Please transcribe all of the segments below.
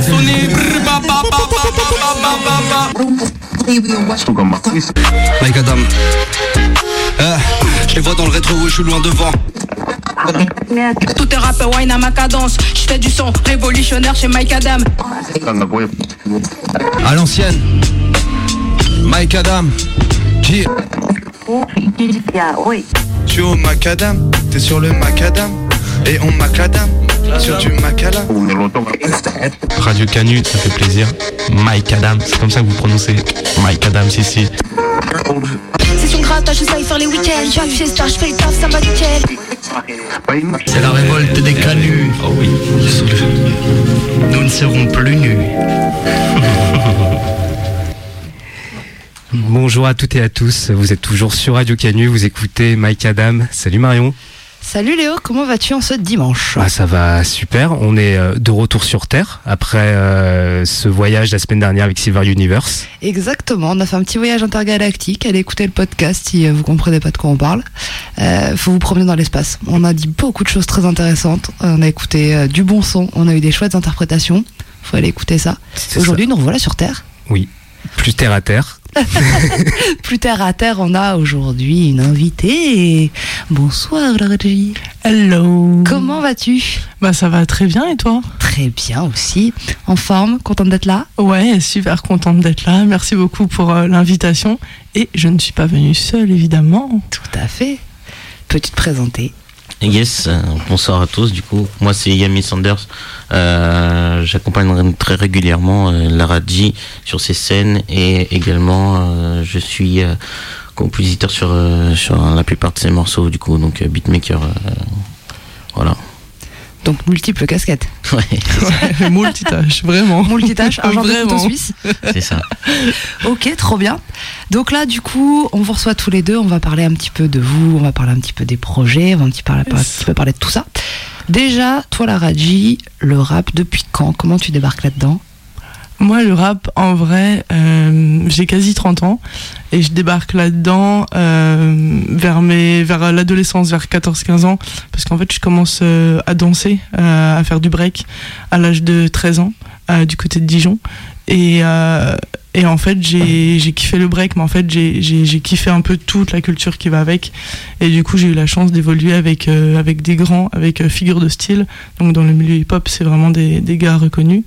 klaxonner. Mike Adam. Euh, je les vois dans le rétro, où je suis loin devant. Tout est rap, wine à ma cadence. Je du son révolutionnaire chez Mike Adam. À l'ancienne, Mike Adam. J. Tu au macadam, t'es sur le macadam. Et on macadam, sur du macala. Radio Canu, ça fait plaisir. Mike Adams, c'est comme ça que vous prononcez Mike Adams ici. C'est son grattage, je sais faire les week-ends. Je fais le taf, ça va nickel. C'est la révolte des canuts. Oh oui. Nous ne serons plus nus. Bonjour à toutes et à tous, vous êtes toujours sur Radio Canu, vous écoutez Mike Adam. Salut Marion. Salut Léo, comment vas-tu en ce dimanche Ah, ça va super, on est euh, de retour sur Terre après euh, ce voyage la semaine dernière avec Silver Universe. Exactement, on a fait un petit voyage intergalactique. Allez écouter le podcast si euh, vous comprenez pas de quoi on parle. Euh, faut vous promener dans l'espace. On a dit beaucoup de choses très intéressantes. On a écouté du bon son, on a eu des chouettes interprétations. Faut aller écouter ça. Aujourd'hui, nous revoilà sur Terre. Oui, plus terre à terre. Plus terre à terre, on a aujourd'hui une invitée. Bonsoir régie. Hello. Comment vas-tu? Bah ça va très bien et toi? Très bien aussi. En forme, contente d'être là? Ouais, super contente d'être là. Merci beaucoup pour euh, l'invitation. Et je ne suis pas venue seule évidemment. Tout à fait. Peux-tu te présenter? Yes, euh, bonsoir à tous. Du coup, moi c'est Yami Sanders. Euh, J'accompagne très régulièrement euh, Laradji sur ses scènes et également euh, je suis compositeur sur sur la plupart de ses morceaux. Du coup, donc beatmaker. voilà. Donc multiples casquettes. Ouais, Multitâche, vraiment. Multitâche, un genre de couteau Vraiment. suisse. c'est ça. Ok, trop bien. Donc là, du coup, on vous reçoit tous les deux. On va parler un petit peu de vous, on va parler un petit peu des projets, on va un petit, parler, un petit peu parler de tout ça. Déjà, toi, la Raji, le rap, depuis quand? Comment tu débarques là-dedans? Moi, le rap, en vrai, euh, j'ai quasi 30 ans et je débarque là-dedans euh, vers, mes, vers l'adolescence, vers 14-15 ans, parce qu'en fait, je commence euh, à danser, à faire du break à l'âge de 13 ans, du côté de Dijon. Et, et en fait, j'ai kiffé le break, mais en fait, j'ai kiffé un peu toute la culture qui va avec. Et du coup, j'ai eu la chance d'évoluer avec, avec des grands, avec figures de style. Donc, dans le milieu hip-hop, c'est vraiment des, des gars reconnus.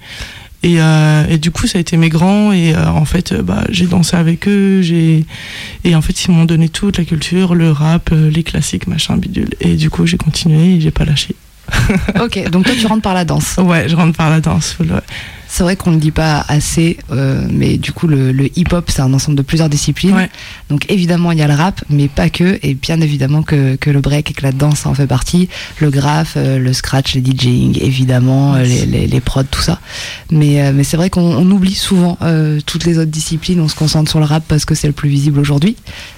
Et, euh, et du coup, ça a été mes grands. Et euh, en fait, euh, bah, j'ai dansé avec eux. J'ai et en fait, ils m'ont donné toute la culture, le rap, les classiques, machin, bidule. Et du coup, j'ai continué et j'ai pas lâché. Ok, donc toi, tu rentres par la danse. Ouais, je rentre par la danse. full, ouais. C'est vrai qu'on ne le dit pas assez, euh, mais du coup, le, le hip-hop, c'est un ensemble de plusieurs disciplines. Ouais. Donc évidemment, il y a le rap, mais pas que. Et bien évidemment que, que le break et que la danse, en fait partie. Le graphe, euh, le scratch, les DJing, évidemment, euh, les, les, les prods, tout ça. Mais, euh, mais c'est vrai qu'on on oublie souvent euh, toutes les autres disciplines. On se concentre sur le rap parce que c'est le plus visible aujourd'hui.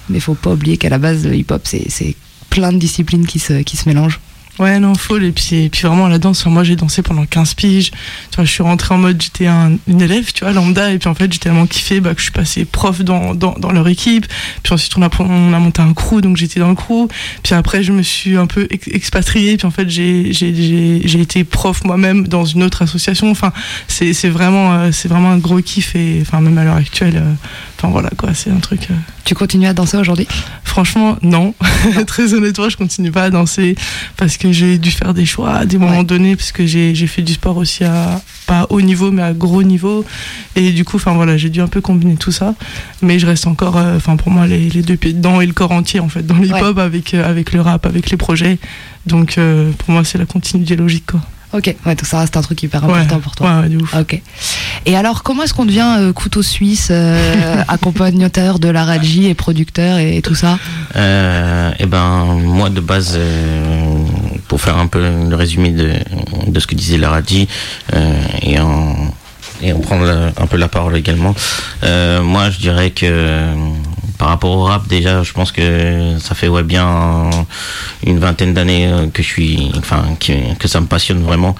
Mais faut pas oublier qu'à la base, le hip-hop, c'est c'est plein de disciplines qui se, qui se mélangent. Ouais, non, full. Et puis, et puis vraiment, la danse, moi, j'ai dansé pendant 15 piges. Tu vois, je suis rentrée en mode, j'étais un, une élève, tu vois, lambda. Et puis, en fait, j'ai tellement kiffé bah, que je suis passée prof dans, dans, dans leur équipe. Puis ensuite, on a, on a monté un crew, donc j'étais dans le crew. Puis après, je me suis un peu ex- expatriée. Puis en fait, j'ai été prof moi-même dans une autre association. Enfin, c'est vraiment, euh, c'est vraiment un gros kiff. Et enfin, même à l'heure actuelle, euh, enfin voilà, quoi, c'est un truc. euh, Tu continues à danser aujourd'hui? Franchement, non. Très honnêtement, je continue pas à danser parce que j'ai dû faire des choix à des moments Ouais. donnés parce que j'ai fait du sport aussi à pas haut niveau mais à gros niveau et du coup, enfin voilà, j'ai dû un peu combiner tout ça. Mais je reste encore, euh, enfin pour moi, les, les deux pieds dedans et le corps entier en fait dans l'hip-hop avec euh, avec le rap, avec les projets. Donc euh, pour moi, c'est la continuité logique quoi. Ok, ouais, donc ça reste un truc hyper Ouais, important pour toi. ouais, ouais, de ouf. Ok. Et alors, comment est-ce qu'on devient euh, couteau suisse, euh, accompagnateur de la Raji et producteur et, et tout ça? Et ben moi de base euh, pour faire un peu le résumé de, de ce que disait Laradji euh, et en et en prendre la- un peu la parole également. Euh, moi je dirais que par rapport au rap, déjà, je pense que ça fait bien une vingtaine d'années euh, que je suis, enfin, que, ça me passionne vraiment.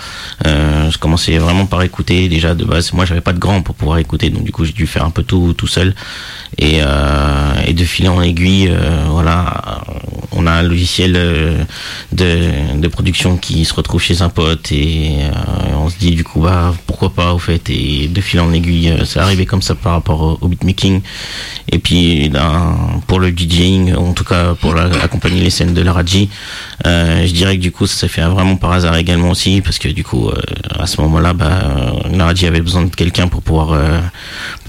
Euh, je commençais vraiment par écouter déjà de base. Moi, j'avais pas de grand pour pouvoir écouter, donc du coup, j'ai dû faire un peu tout seul. Et, euh, et de fil en aiguille, voilà, on a un logiciel de, production qui se retrouve chez un pote et on se dit du coup bah pourquoi pas au fait et de fil en aiguille, c'est arrivé comme ça par rapport au, au beatmaking et puis ben, pour le DJing, en tout cas pour accompagner les scènes de la Raji, euh, je dirais que du coup ça s'est fait vraiment par hasard également aussi parce que du coup euh, à ce moment-là, bah, euh, la Raji avait besoin de quelqu'un pour pouvoir euh,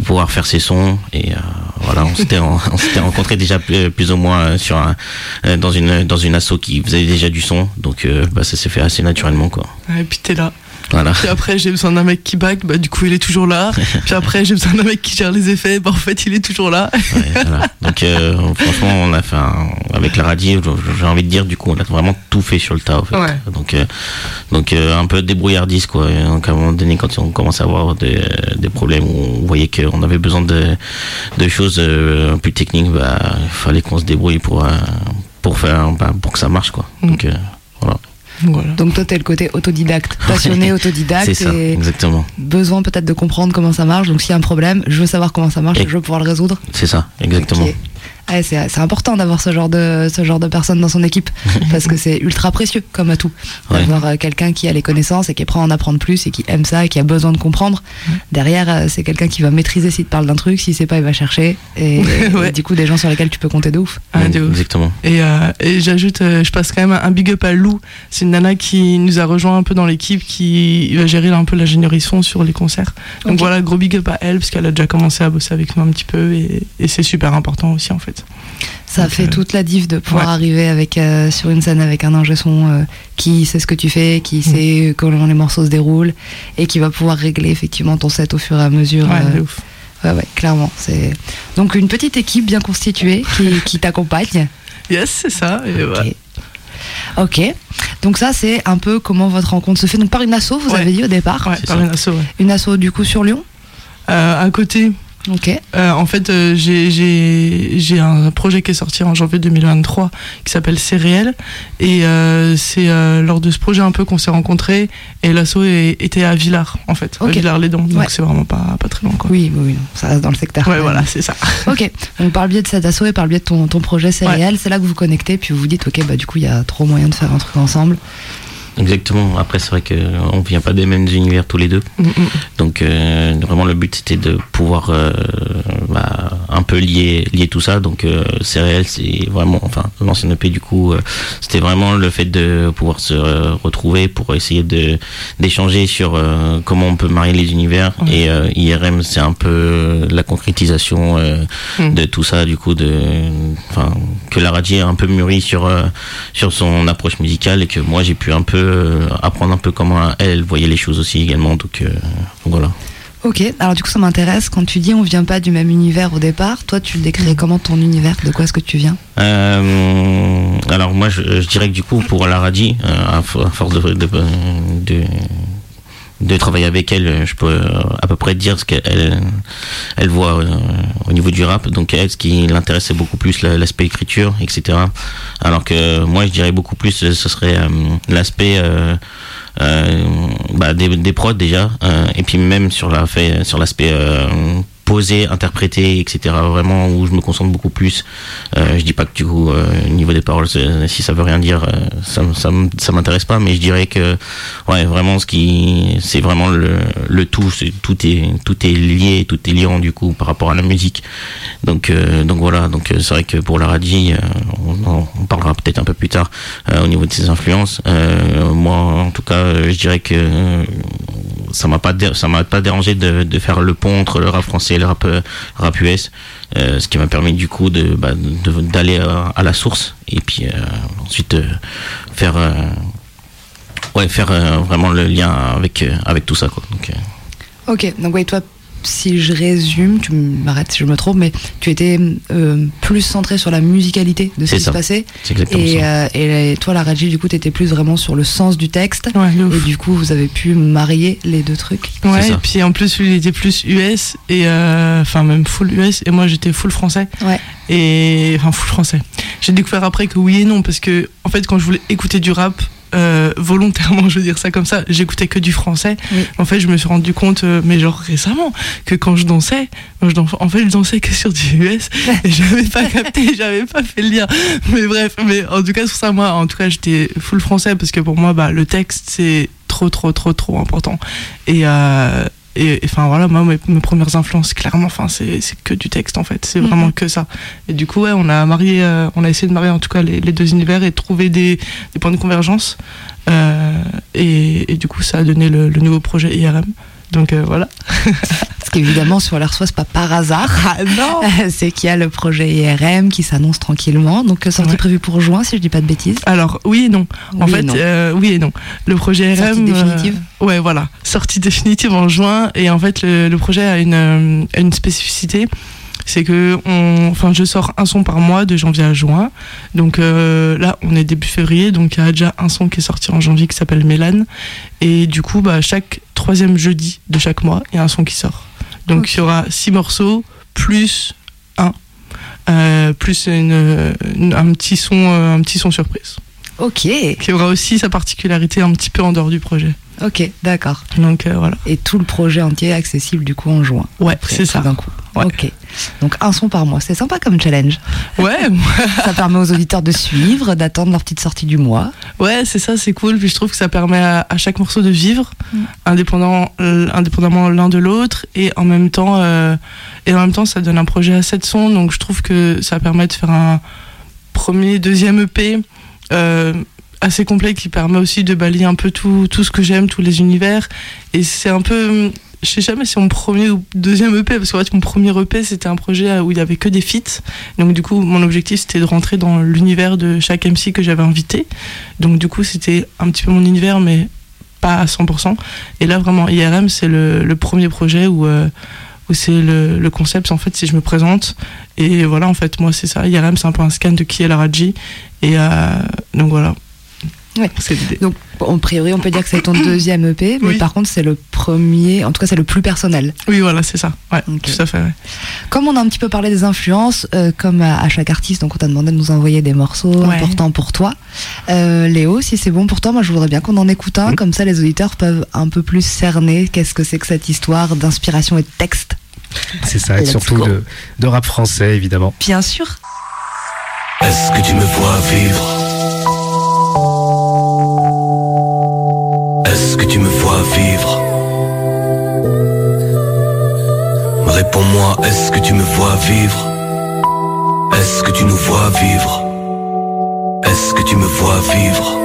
pouvoir faire ses sons et euh, voilà on s'était on s'était déjà plus, ou moins euh, sur un, euh, dans une dans une asso qui faisait déjà du son donc euh, bah, ça s'est fait assez naturellement quoi. Et puis t'es là. Voilà. Puis après, j'ai besoin d'un mec qui back, bah du coup, il est toujours là. Puis après, j'ai besoin d'un mec qui gère les effets, bah en fait, il est toujours là. Ouais, voilà. Donc euh, franchement, on a fait un- avec la radio, j'ai envie de dire du coup, on a vraiment tout fait sur le tas. En fait. Ouais. Donc euh, donc euh, un peu de débrouillardise quoi. Donc à un moment donné, quand on commence à avoir des, des problèmes où on voyait qu'on avait besoin de de choses plus techniques, bah il fallait qu'on se débrouille pour pour faire bah, pour que ça marche quoi. Mm. Donc voilà. Voilà. Donc toi, t'es le côté autodidacte, passionné, autodidacte, C'est ça, et exactement. besoin peut-être de comprendre comment ça marche. Donc s'il y a un problème, je veux savoir comment ça marche, Et- je veux pouvoir le résoudre. C'est ça, exactement. Ouais, c'est c'est important d'avoir ce genre de ce genre de personne dans son équipe parce que c'est ultra précieux comme atout Ouais. d'avoir euh, quelqu'un qui a les connaissances et qui est prêt à en apprendre plus et qui aime ça et qui a besoin de comprendre. Derrière, euh, c'est quelqu'un qui va maîtriser s'il te parle d'un truc, si c'est pas, il va chercher et, Ouais. et du coup des gens sur lesquels tu peux compter de ouf. Ah, de ouf. Exactement. Et, euh, et j'ajoute, euh, je passe quand même un big up à Lou. C'est une nana qui nous a rejoint un peu dans l'équipe, qui va gérer un peu l'ingénierie son sur les concerts. Donc voilà, gros big up à elle, parce qu'elle a déjà commencé à bosser avec nous un petit peu, et, et c'est super important aussi en fait. Ça Donc, fait euh, toute la diff de pouvoir ouais. arriver avec euh, sur une scène avec un ingé son euh, qui sait ce que tu fais, Mm. qui sait comment les morceaux se déroulent et qui va pouvoir régler effectivement ton set au fur et à mesure. Ouais, euh, ouf. ouais, ouais, clairement. C'est donc une petite équipe bien constituée qui, qui t'accompagne. Yes, c'est ça. Et. Ok. Ok. Donc ça c'est un peu comment votre rencontre se fait. Donc par une asso, vous Ouais. avez dit au départ. Par ça. une asso, ouais. Une asso du coup sur Lyon? Euh, à côté, Ok. Euh, en fait, euh, j'ai- un projet qui est sorti en janvier 2023 qui s'appelle C'est réel. Et euh, c'est euh, lors de ce projet un peu qu'on s'est rencontrés. Et l'asso est- était à Villars, en fait, Ok. à Villars-les-Dons. Donc Ouais. c'est vraiment pas, pas très loin, quoi. Oui, oui, non, ça reste dans le secteur. Ouais, voilà, c'est ça. Ok, donc par le biais de cet asso et par le biais de ton, ton projet c'est Ouais. réel, c'est là que vous vous connectez, puis vous vous dites, ok, bah du coup, il y a trop moyen de faire un truc ensemble. Exactement. Après, c'est vrai qu'on vient pas des mêmes univers tous les deux. Mm, mm. Donc euh, vraiment le but c'était de pouvoir euh, bah, un peu lier lier tout ça. Donc euh, c'est réel, c'est vraiment enfin l'ancienne EP du coup c'était vraiment le fait de pouvoir se retrouver pour essayer de d'échanger sur comment on peut marier les univers et IRM c'est un peu la concrétisation Mm. de tout ça du coup de que la radio a un peu mûri sur sur son approche musicale et que moi j'ai pu un peu euh, apprendre un peu comment elle voyait les choses aussi également donc, euh, donc voilà. Ok, alors du coup, ça m'intéresse, quand tu dis on vient pas du même univers au départ, toi tu le décris comment ton univers, de quoi est-ce que tu viens? Euh, alors moi je, je dirais que du coup pour la radie à, fo- à force de, de, de, de travailler avec elle je peux euh, à peu près dire ce qu'elle elle voit euh, au niveau du rap. Donc elle ce qui l'intéressait beaucoup plus la- l'aspect écriture etc alors que moi je dirais beaucoup plus euh, ce serait l'aspect bah, des, des prods déjà. Et puis même sur la sur l'aspect euh, posé interprété etc vraiment où je me concentre beaucoup plus. Euh, je dis pas que du coup euh, au niveau des paroles si ça veut rien dire euh, ça ça ça m'intéresse pas mais je dirais que ouais vraiment ce qui c'est vraiment le, le tout c'est tout est tout est lié tout est liant du coup par rapport à la musique. Donc euh, donc voilà. Donc euh, c'est vrai que pour la radie euh, on, on parlera peut-être un peu plus tard euh, au niveau de ses influences. Euh, moi en tout cas euh, je dirais que euh, ça m'a pas ça m'a pas dérangé de, de faire le pont entre le rap français et le rap euh, rap US euh, ce qui m'a permis du coup de bah, d'aller à, à la source et puis euh, ensuite euh, faire euh, ouais faire euh, vraiment le lien avec euh, avec tout ça quoi. Donc euh, Ok, donc ouais, toi, si je résume, tu m'arrêtes si je me trompe, mais tu étais euh, plus centré sur la musicalité de ce qui se passait. C'est exactement Et, ça. euh, et toi, la Raji, du coup, t'étais plus vraiment sur le sens du texte. Ouais, de ouf. Et du coup, vous avez pu marier les deux trucs. Ouais, et puis en plus, lui, il était plus US, et euh, enfin, même full US, et moi, j'étais full français. Ouais. Et enfin, full français. J'ai découvert après que oui et non, parce que, en fait, quand je voulais écouter du rap, euh, volontairement, je veux dire ça comme ça, j'écoutais que du français. Oui. En fait, je me suis rendu compte, euh, mais genre récemment, que quand je dansais, je en fait, je dansais que sur du US, et j'avais pas capté, j'avais pas fait le lien. Mais bref, mais en tout cas, sur ça, moi, en tout cas, j'étais full français, parce que pour moi, bah, le texte, c'est trop, trop, trop, trop important. Et, euh, et enfin voilà, moi, mes, mes premières influences, clairement, enfin, c'est que du texte en fait, c'est Mhm. vraiment que ça. Et du coup, ouais, on a marié, euh, on a essayé de marier en tout cas les, les deux univers et de trouver des, des points de convergence. Euh, et, et du coup, ça a donné le, le nouveau projet IRM. Donc euh, voilà. Parce qu'évidemment, sur l'air c'est pas par hasard. Ah non c'est qu'il y a le projet IRM qui s'annonce tranquillement. Donc, euh, sortie Ouais. prévue pour juin, si je dis pas de bêtises. Alors, oui et non. En Oui et fait, non. euh, oui et non. Le projet RM. Sortie définitive euh, ouais, voilà. Sortie définitive en juin. Et en fait, le, le projet a une, euh, une spécificité. C'est que on, enfin, je sors un son par mois de janvier à juin. Donc euh, là, on est début février. Donc il y a déjà un son qui est sorti en janvier qui s'appelle Mélane. Et du coup, bah, chaque troisième jeudi de chaque mois, il y a un son qui sort. Donc il y aura six morceaux plus un. Euh, plus une, une- un petit son euh, un petit son surprise Ok, qui aura aussi sa particularité un petit peu en dehors du projet. ok, d'accord. Donc euh, voilà. Et tout le projet entier accessible du coup en juin. Ouais, c'est ça. D'un coup. Ouais. Ok. Donc un son par mois, c'est sympa comme challenge. Ouais, Ça permet aux auditeurs de suivre, d'attendre leur petite sortie du mois. ouais, c'est ça, c'est cool. Puis je trouve que ça permet à, à chaque morceau de vivre, Mm. indépendant, euh, indépendamment l'un de l'autre, et en même temps, euh, et en même temps, ça donne un projet à 7 sons. Donc je trouve que ça permet de faire un premier, deuxième EP. euh, assez complet qui permet aussi de balayer un peu tout, tout ce que j'aime, tous les univers. Et c'est un peu. Je sais jamais si mon premier ou deuxième EP, parce qu'en fait, mon premier EP, c'était un projet où il y avait que des feats. Donc, du coup, mon objectif, c'était de rentrer dans l'univers de chaque MC que j'avais invité. Donc, du coup, c'était un petit peu mon univers, mais pas à 100%. Et là, vraiment, IRM, c'est le, premier projet où, euh, c'est le, le concept, en fait, si je me présente. Et voilà, en fait, moi, c'est ça. IRM, c'est un peu un scan de qui est la Raji. Et euh, donc, voilà. L'idée. Donc en priori, on peut dire que c'est ton deuxième EP, mais Oui. par contre, c'est le premier, en tout cas, c'est le plus personnel. Oui, voilà, c'est ça. Ouais, tout à fait. ouais. Comme on a un petit peu parlé des influences, euh, comme à, à chaque artiste, donc on t'a demandé de nous envoyer des morceaux Ouais. importants pour toi. Euh, Léo, si c'est bon pour toi, moi je voudrais bien qu'on en écoute un, comme ça les auditeurs peuvent un peu plus cerner qu'est-ce que c'est que cette histoire d'inspiration et de texte. C'est ça, et surtout de, de rap français, évidemment. Bien sûr. Est-ce que tu me vois vivre? Est-ce que tu me vois vivre? Réponds-moi, est-ce que tu me vois vivre? Est-ce que tu nous vois vivre? Est-ce que tu me vois vivre?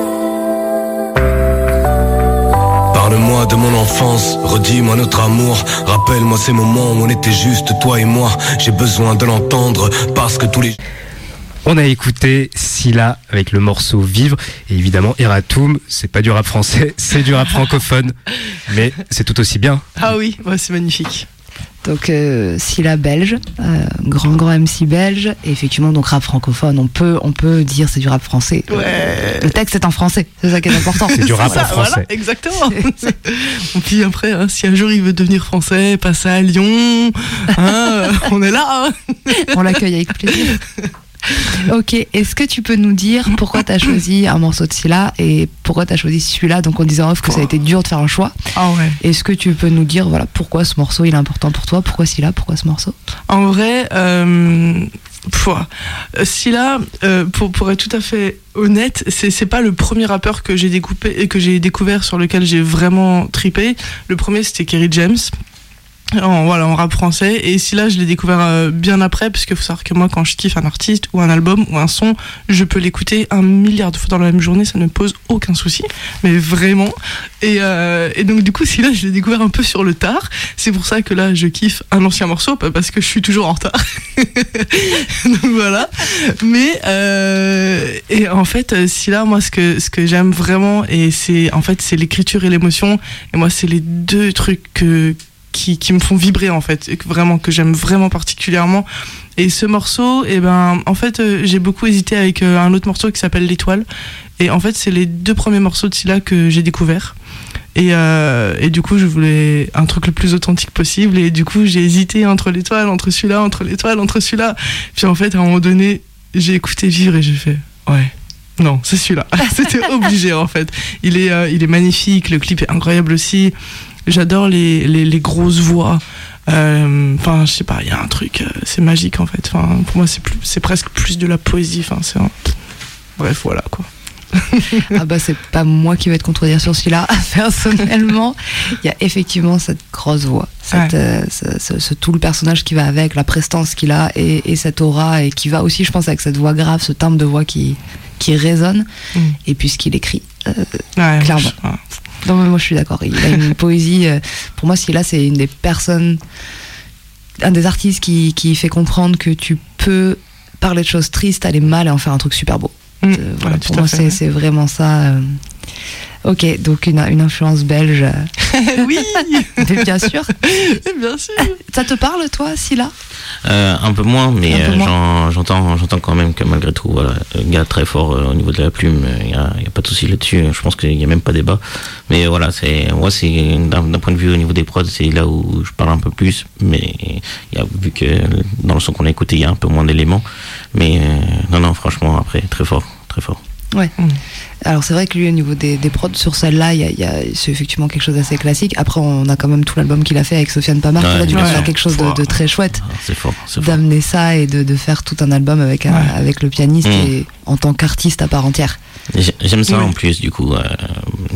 Parle-moi de mon enfance, redis-moi notre amour. Rappelle-moi ces moments où on était juste toi et moi. J'ai besoin de l'entendre parce que tous les... On a écouté Scylla avec le morceau Vivre et évidemment Eratum, c'est pas du rap français, c'est du rap francophone, mais c'est tout aussi bien. Ah oui, ouais, c'est magnifique. Donc euh, Scylla belge, euh, grand grand MC belge, et effectivement donc rap francophone, on peut on peut dire c'est du rap français. Ouais. Le texte est en français, c'est ça qui est important. C'est du rap ça, en français. Voilà, exactement. Et puis après, hein, si un jour il veut devenir français, passer à Lyon, hein, euh, on est là. hein. On l'accueille avec plaisir. Ok, est-ce que tu peux nous dire pourquoi tu as choisi un morceau de Scylla et pourquoi tu as choisi celui-là Donc on disait en off que ça a été dur de faire un choix. Ah ouais. Est-ce que tu peux nous dire voilà pourquoi ce morceau il est important pour toi Pourquoi Scylla Pourquoi ce morceau? En vrai, euh, euh, là, euh, pour, pour être tout à fait honnête, c'est c'est pas le premier rappeur que j'ai découpé et que j'ai découvert sur lequel j'ai vraiment tripé. Le premier c'était Kerry James. En, voilà, en rap français. Et si là, je l'ai découvert euh, bien après, parce qu'il faut savoir que moi, quand je kiffe un artiste ou un album ou un son, je peux l'écouter un milliard de fois dans la même journée, ça ne pose aucun souci, mais vraiment. Et, euh, et donc, du coup, si là, je l'ai découvert un peu sur le tard, c'est pour ça que là, je kiffe un ancien morceau, pas parce que je suis toujours en retard. donc voilà. Mais, euh, et en fait, si là, moi, ce que, ce que j'aime vraiment, et c'est, en fait, c'est l'écriture et l'émotion, et moi, c'est les deux trucs que qui, me font vibrer en fait, et que vraiment que j'aime vraiment particulièrement. Et ce morceau, et ben, en fait, euh, j'ai beaucoup hésité avec euh, un autre morceau qui s'appelle L'étoile. Et en fait, c'est les deux premiers morceaux de Scylla que j'ai découverts. Et, euh, du coup, je voulais un truc le plus authentique possible. Et du coup, j'ai hésité entre l'étoile, entre celui-là, entre l'étoile, entre celui-là. Puis en fait, à un moment donné, j'ai écouté Vivre et j'ai fait, ouais. Non, c'est celui-là. C'était obligé en fait. Il est, il est magnifique, le clip est incroyable aussi. J'adore les, les, les grosses voix. Euh, Enfin, je sais pas, il y a un truc, euh, c'est magique en fait. Enfin, pour moi, c'est plus, c'est presque plus de la poésie. Enfin, c'est un- bref, voilà quoi. ah bah c'est pas moi qui vais te contredire sur celui-là. Personnellement, il y a effectivement cette grosse voix, cette, euh, ce, ce- ce- tout le personnage qui va avec, la prestance qu'il a et, et cette aura et qui va aussi, je pense, avec cette voix grave, ce timbre de voix qui qui résonne Mm. et puis ce qu'il écrit. euh, Ouais, Clairement. je- ouais. Non mais moi je suis d'accord. Il a une poésie. euh, pour moi, celui-là, c'est une des personnes, un des artistes qui qui fait comprendre que tu peux parler de choses tristes, aller mal et en faire un truc super beau. Mm. Euh, voilà, Ouais, pour moi, c'est vraiment ça. Euh. Ok, donc une, une influence belge. oui, Mais bien sûr. bien sûr. Ça te parle, toi, Scylla Euh, un peu moins, mais euh, j'entends, j'entends quand même que malgré tout, voilà, un gars très fort euh, au niveau de la plume, il n'y a, y a pas de souci là-dessus. Je pense qu'il n'y a même pas débat. Mais euh, voilà, c'est, moi, c'est d'un point de vue au niveau des prods, c'est là où je parle un peu plus. Mais il y a, vu que dans le son qu'on a écouté, il y a un peu moins d'éléments. Mais euh, non, non, franchement, après, très fort, très fort. Ouais. Mm. Alors c'est vrai que lui, au niveau des, des prods, sur celle-là, il y a, il y a- c'est effectivement quelque chose d'assez classique. Après, on a quand même tout l'album qu'il a fait avec Sofiane Pamar. Ouais, qui a dû faire quelque chose de, de très chouette. Ah, C'est fort, c'est fort. D'amener ça et de, de faire tout un album avec, un- Ouais. avec le pianiste Mm. et en tant qu'artiste à part entière. J'ai- J'aime ça Oui. en plus, du coup. euh,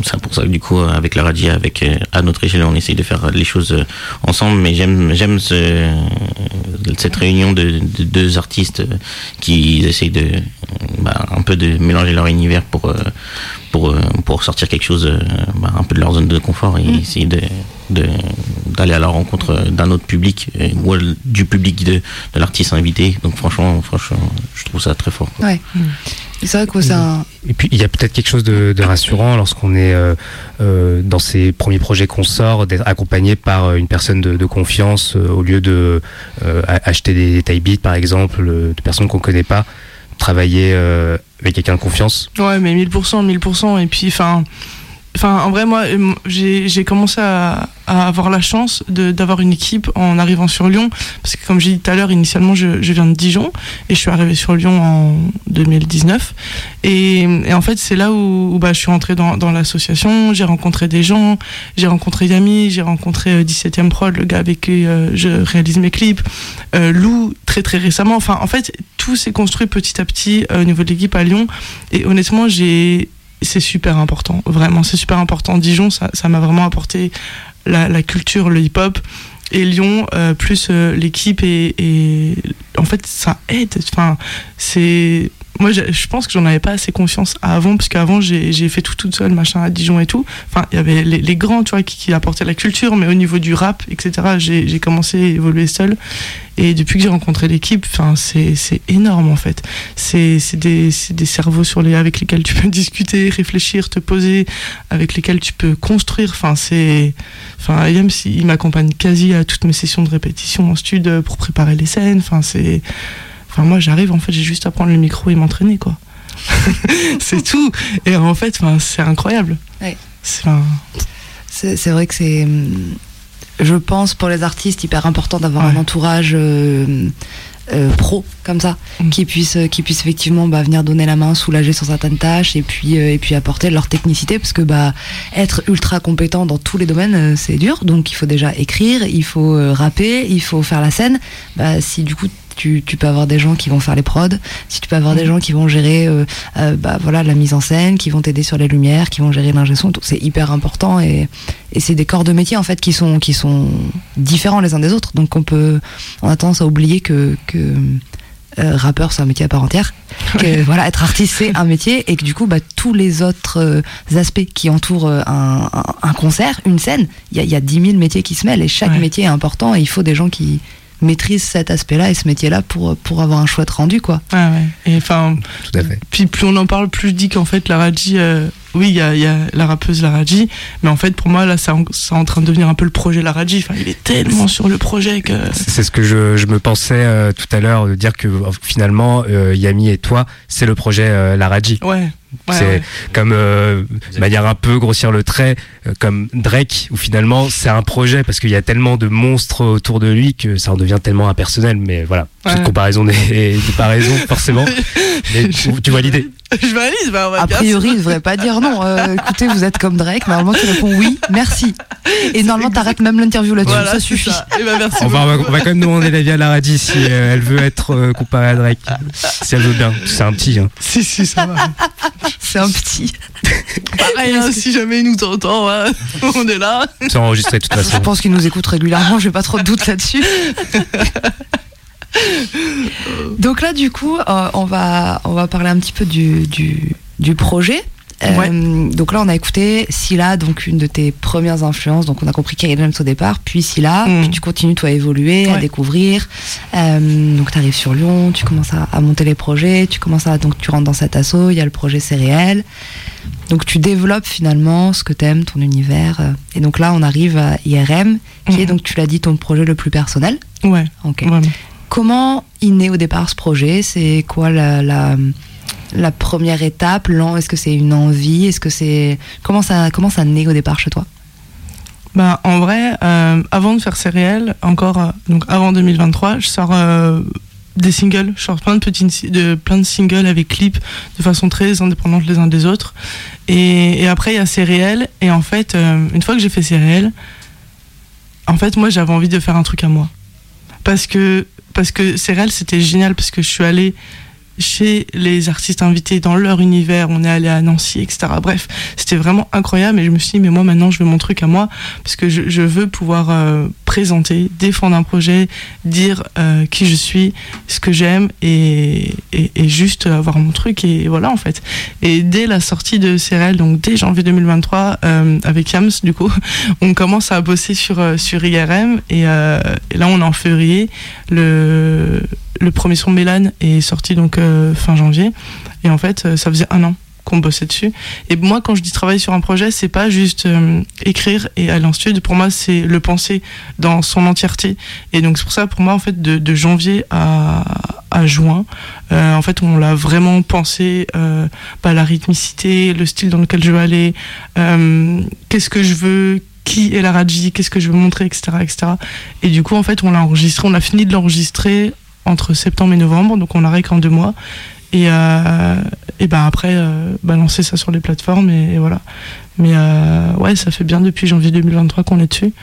c'est pour ça que du coup, euh, avec la radio, avec euh, à notre échelle, on essaye de faire les choses euh, ensemble. Mais j'aime, j'aime ce, euh, cette réunion de, de deux artistes euh, qui essayent de, euh, bah, un peu de mélanger leur univers pour euh, pour euh, pour sortir quelque chose, euh, bah, un peu de leur zone de confort et essayer de de- d'aller à la rencontre d'un autre public euh, ou du public de, de l'artiste invité. Donc franchement, franchement, je trouve ça très fort. Ouais. Et C'est vrai que c'est un. Et puis il y a peut-être quelque chose de, de rassurant lorsqu'on est euh, euh, dans ces premiers projets qu'on sort, d'être accompagné par euh, une personne de, de confiance euh, au lieu de euh, acheter des taille beats par exemple, euh, de personnes qu'on connaît pas, travailler euh, avec quelqu'un de confiance. Ouais, mais 1000%, 1000%. Et puis, enfin, enfin, en vrai, moi, euh, j'ai commencé à, avoir la chance d'avoir une équipe en arrivant sur Lyon. Parce que, comme j'ai dit tout à l'heure, initialement, je, viens de Dijon et je suis arrivé sur Lyon en 2019. Et, en fait, c'est là où, bah, je suis rentré dans, l'association. J'ai rencontré des gens, j'ai rencontré Yami, j'ai rencontré euh, 17ème Prod, le gars avec qui euh, je réalise mes clips. Euh, Lou, très très récemment. Enfin, en fait, tout s'est construit petit à petit euh, au niveau de l'équipe à Lyon. Et honnêtement, j'ai c'est super important, vraiment, c'est super important. Dijon, ça ça m'a vraiment apporté la, culture, le hip-hop. Et Lyon, euh, plus euh, l'équipe, et, et en fait, ça aide. Enfin, c'est. Moi, je pense que j'en avais pas assez confiance avant, parce qu'avant, j'ai fait tout toute seule, machin, à Dijon et tout. Enfin, il y avait les, grands, tu vois, qui, apportaient la culture, mais au niveau du rap, etc., j'ai commencé à évoluer seul. Et depuis que j'ai rencontré l'équipe, enfin, c'est énorme, en fait c'est des, des cerveaux sur les, avec lesquels tu peux discuter, réfléchir, te poser, avec lesquels tu peux construire. Enfin, c'est, enfin, si- il m'accompagne quasi à toutes mes sessions de répétition en studio pour préparer les scènes. Enfin, c'est, enfin, moi, j'arrive, en fait, j'ai juste à prendre le micro et m'entraîner, quoi. c'est tout. Et en fait, c'est incroyable. Ouais. C'est, vrai que c'est, hum, je pense, pour les artistes, hyper important d'avoir Ouais. un entourage euh, euh, pro comme ça, Mm. qui puisse, qui puisse effectivement bah, venir donner la main, soulager sur certaines tâches et puis, euh, et puis apporter leur technicité, parce que bah, être ultra compétent dans tous les domaines, euh, c'est dur. Donc il faut déjà écrire, il faut euh, rapper, il faut faire la scène. Bah, si du coup tu, tu peux avoir des gens qui vont faire les prods, si tu peux avoir des gens qui vont gérer euh, euh, bah, voilà, la mise en scène, qui vont t'aider sur les lumières, qui vont gérer l'ingé son, c'est hyper important et, et c'est des corps de métier en fait qui sont, qui sont différents les uns des autres. Donc on peut, on a tendance à oublier que, que euh, rappeur c'est un métier à part entière, que voilà être artiste c'est un métier et que du coup bah, tous les autres euh, aspects qui entourent euh, un, un, un concert, une scène, il y a, y a 10 000 métiers qui se mêlent et chaque Ouais. métier est important et il faut des gens qui maîtrise cet aspect-là et ce métier-là pour, pour avoir un chouette rendu, quoi. Ah ouais. Et enfin, Tout à fait. puis plus on en parle, plus je dis qu'en fait la Raji, euh, oui, il y a, il y a la rappeuse la Raji, mais en fait pour moi là, c'est en, c'est en train de devenir un peu le projet la Raji. Enfin, il est tellement sur le projet que. C'est ce que je, je me pensais euh, tout à l'heure, de dire que euh, finalement, euh, Yami et toi, c'est le projet euh, Laraji. Ouais. Ouais, c'est ouais. comme euh, de manière un peu grossir le trait, euh, comme Drake, où finalement c'est un projet parce qu'il y a tellement de monstres autour de lui que ça en devient tellement impersonnel. Mais voilà, toute Ouais. comparaison n'est n'est pas raison forcément. Mais tu, tu vois l'idée. Je valide, bah, on va A priori, il devrait pas dire non. Euh, écoutez, vous êtes comme Drake. Normalement, tu réponds oui, merci. Et normalement, t'arrêtes même l'interview là-dessus. Voilà, ça suffit. ça. Eh ben, merci On va, on va- beaucoup. on va quand même demander l'avis à Laraji si euh, elle veut être euh, comparée à Drake. Si elle veut bien. C'est un petit. Hein. Si, si, ça va. C'est un petit. Pareil, hein, si jamais il nous entend, ouais, on est là. C'est enregistré de toute Je façon. pense qu'il nous écoute régulièrement. J'ai pas trop de doute là-dessus. Donc là, du coup, euh, on va on va parler un petit peu du du, du projet. Euh, Donc là, on a écouté Scylla, donc une de tes premières influences. Donc on a compris Kerry James au départ, puis Scylla, Mm. puis tu continues toi à évoluer, à découvrir. Euh, donc tu arrives sur Lyon, tu commences à, à monter les projets, tu commences à donc tu rentres dans cet assaut. Il y a le projet C'est réel. Donc tu développes finalement ce que t'aimes, ton univers. euh, Et donc là, on arrive à IRM, qui est Mhm. donc tu l'as dit ton projet le plus personnel. Ouais, Ok. vraiment. Comment il naît au départ ce projet? C'est quoi la, la, première étape? Est-ce que c'est une envie? Est-ce que c'est comment ça comment ça naît au départ chez toi? Bah, en vrai, euh, avant de faire ces réels, encore euh, donc avant 2023, je sors euh, des singles, je sors plein de petits si- de plein de singles avec clips de façon très indépendante les uns des autres. Et, après il y a ces réels et en fait une fois que j'ai fait ces réels, en fait moi j'avais envie de faire un truc à moi. Parce que parce que ces réels c'était génial parce que je suis allée chez les artistes invités dans leur univers, on est allé à Nancy, etc. Bref, c'était vraiment incroyable et je me suis dit, mais moi maintenant je veux mon truc à moi parce que je, je veux pouvoir euh, présenter, défendre un projet, dire euh, qui je suis, ce que j'aime et, et, juste avoir mon truc et voilà en fait. Et dès la sortie de CRL, donc dès janvier 2023, euh, avec Yams du coup, on commence à bosser sur, euh, sur IRM et, euh, et là on est en février. Le, le premier son Mélane est sorti donc euh, fin janvier et en fait ça faisait un an qu'on bossait dessus et moi quand je dis travailler sur un projet c'est pas juste euh, écrire et aller en studio pour moi c'est le penser dans son entièreté et donc c'est pour ça pour moi en fait de, janvier à, à juin euh, en fait on l'a vraiment pensé euh, bah, la rythmicité le style dans lequel je veux aller euh, qu'est-ce que je veux qui est la Raji, qu'est-ce que je veux montrer, etc., etc. Et du coup, en fait, on l'a enregistré, on a fini de l'enregistrer entre septembre et novembre, donc on l'a en deux mois. Et, euh, et ben après, euh, balancer ça sur les plateformes, et, voilà. Mais euh, ouais, ça fait bien depuis janvier 2023 qu'on est dessus.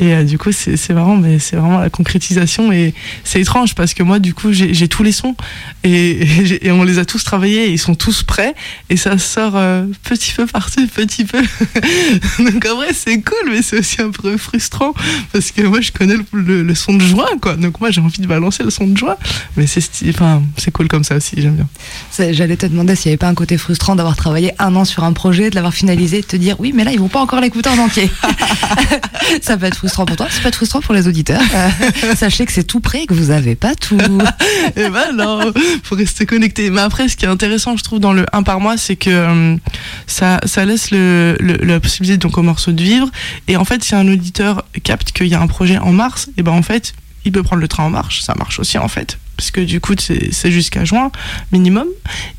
Et euh, du coup, c'est marrant, mais c'est vraiment la concrétisation. Et c'est étrange parce que moi, du coup, j'ai tous les sons et, et on les a tous travaillés ils sont tous prêts. Et ça sort euh, petit peu par-ci, petit peu. Donc en vrai, c'est cool, mais c'est aussi un peu frustrant parce que moi, je connais le, le- son de juin, quoi. Donc moi, j'ai envie de balancer le son de juin. Mais c'est cool comme ça aussi, j'aime bien. J'allais te demander s'il n'y avait pas un côté frustrant d'avoir travaillé un an sur un projet, de l'avoir finalisé, de te dire oui, mais là ils vont pas encore l'écouter en entier. ça peut être frustrant pour toi, peut être frustrant pour les auditeurs. Euh, sachez que c'est tout prêt et que vous avez pas tout. Et ben non, faut rester connecté. Mais après, ce qui est intéressant, je trouve, dans le 1 par mois, c'est que euh, ça, ça laisse le, le- la possibilité donc au morceau de vivre. Et en fait, si un auditeur capte qu'il y a un projet en mars, et ben en fait, il peut prendre le train en marche. Ça marche aussi en fait, parce que du coup, c'est c'est jusqu'à juin minimum.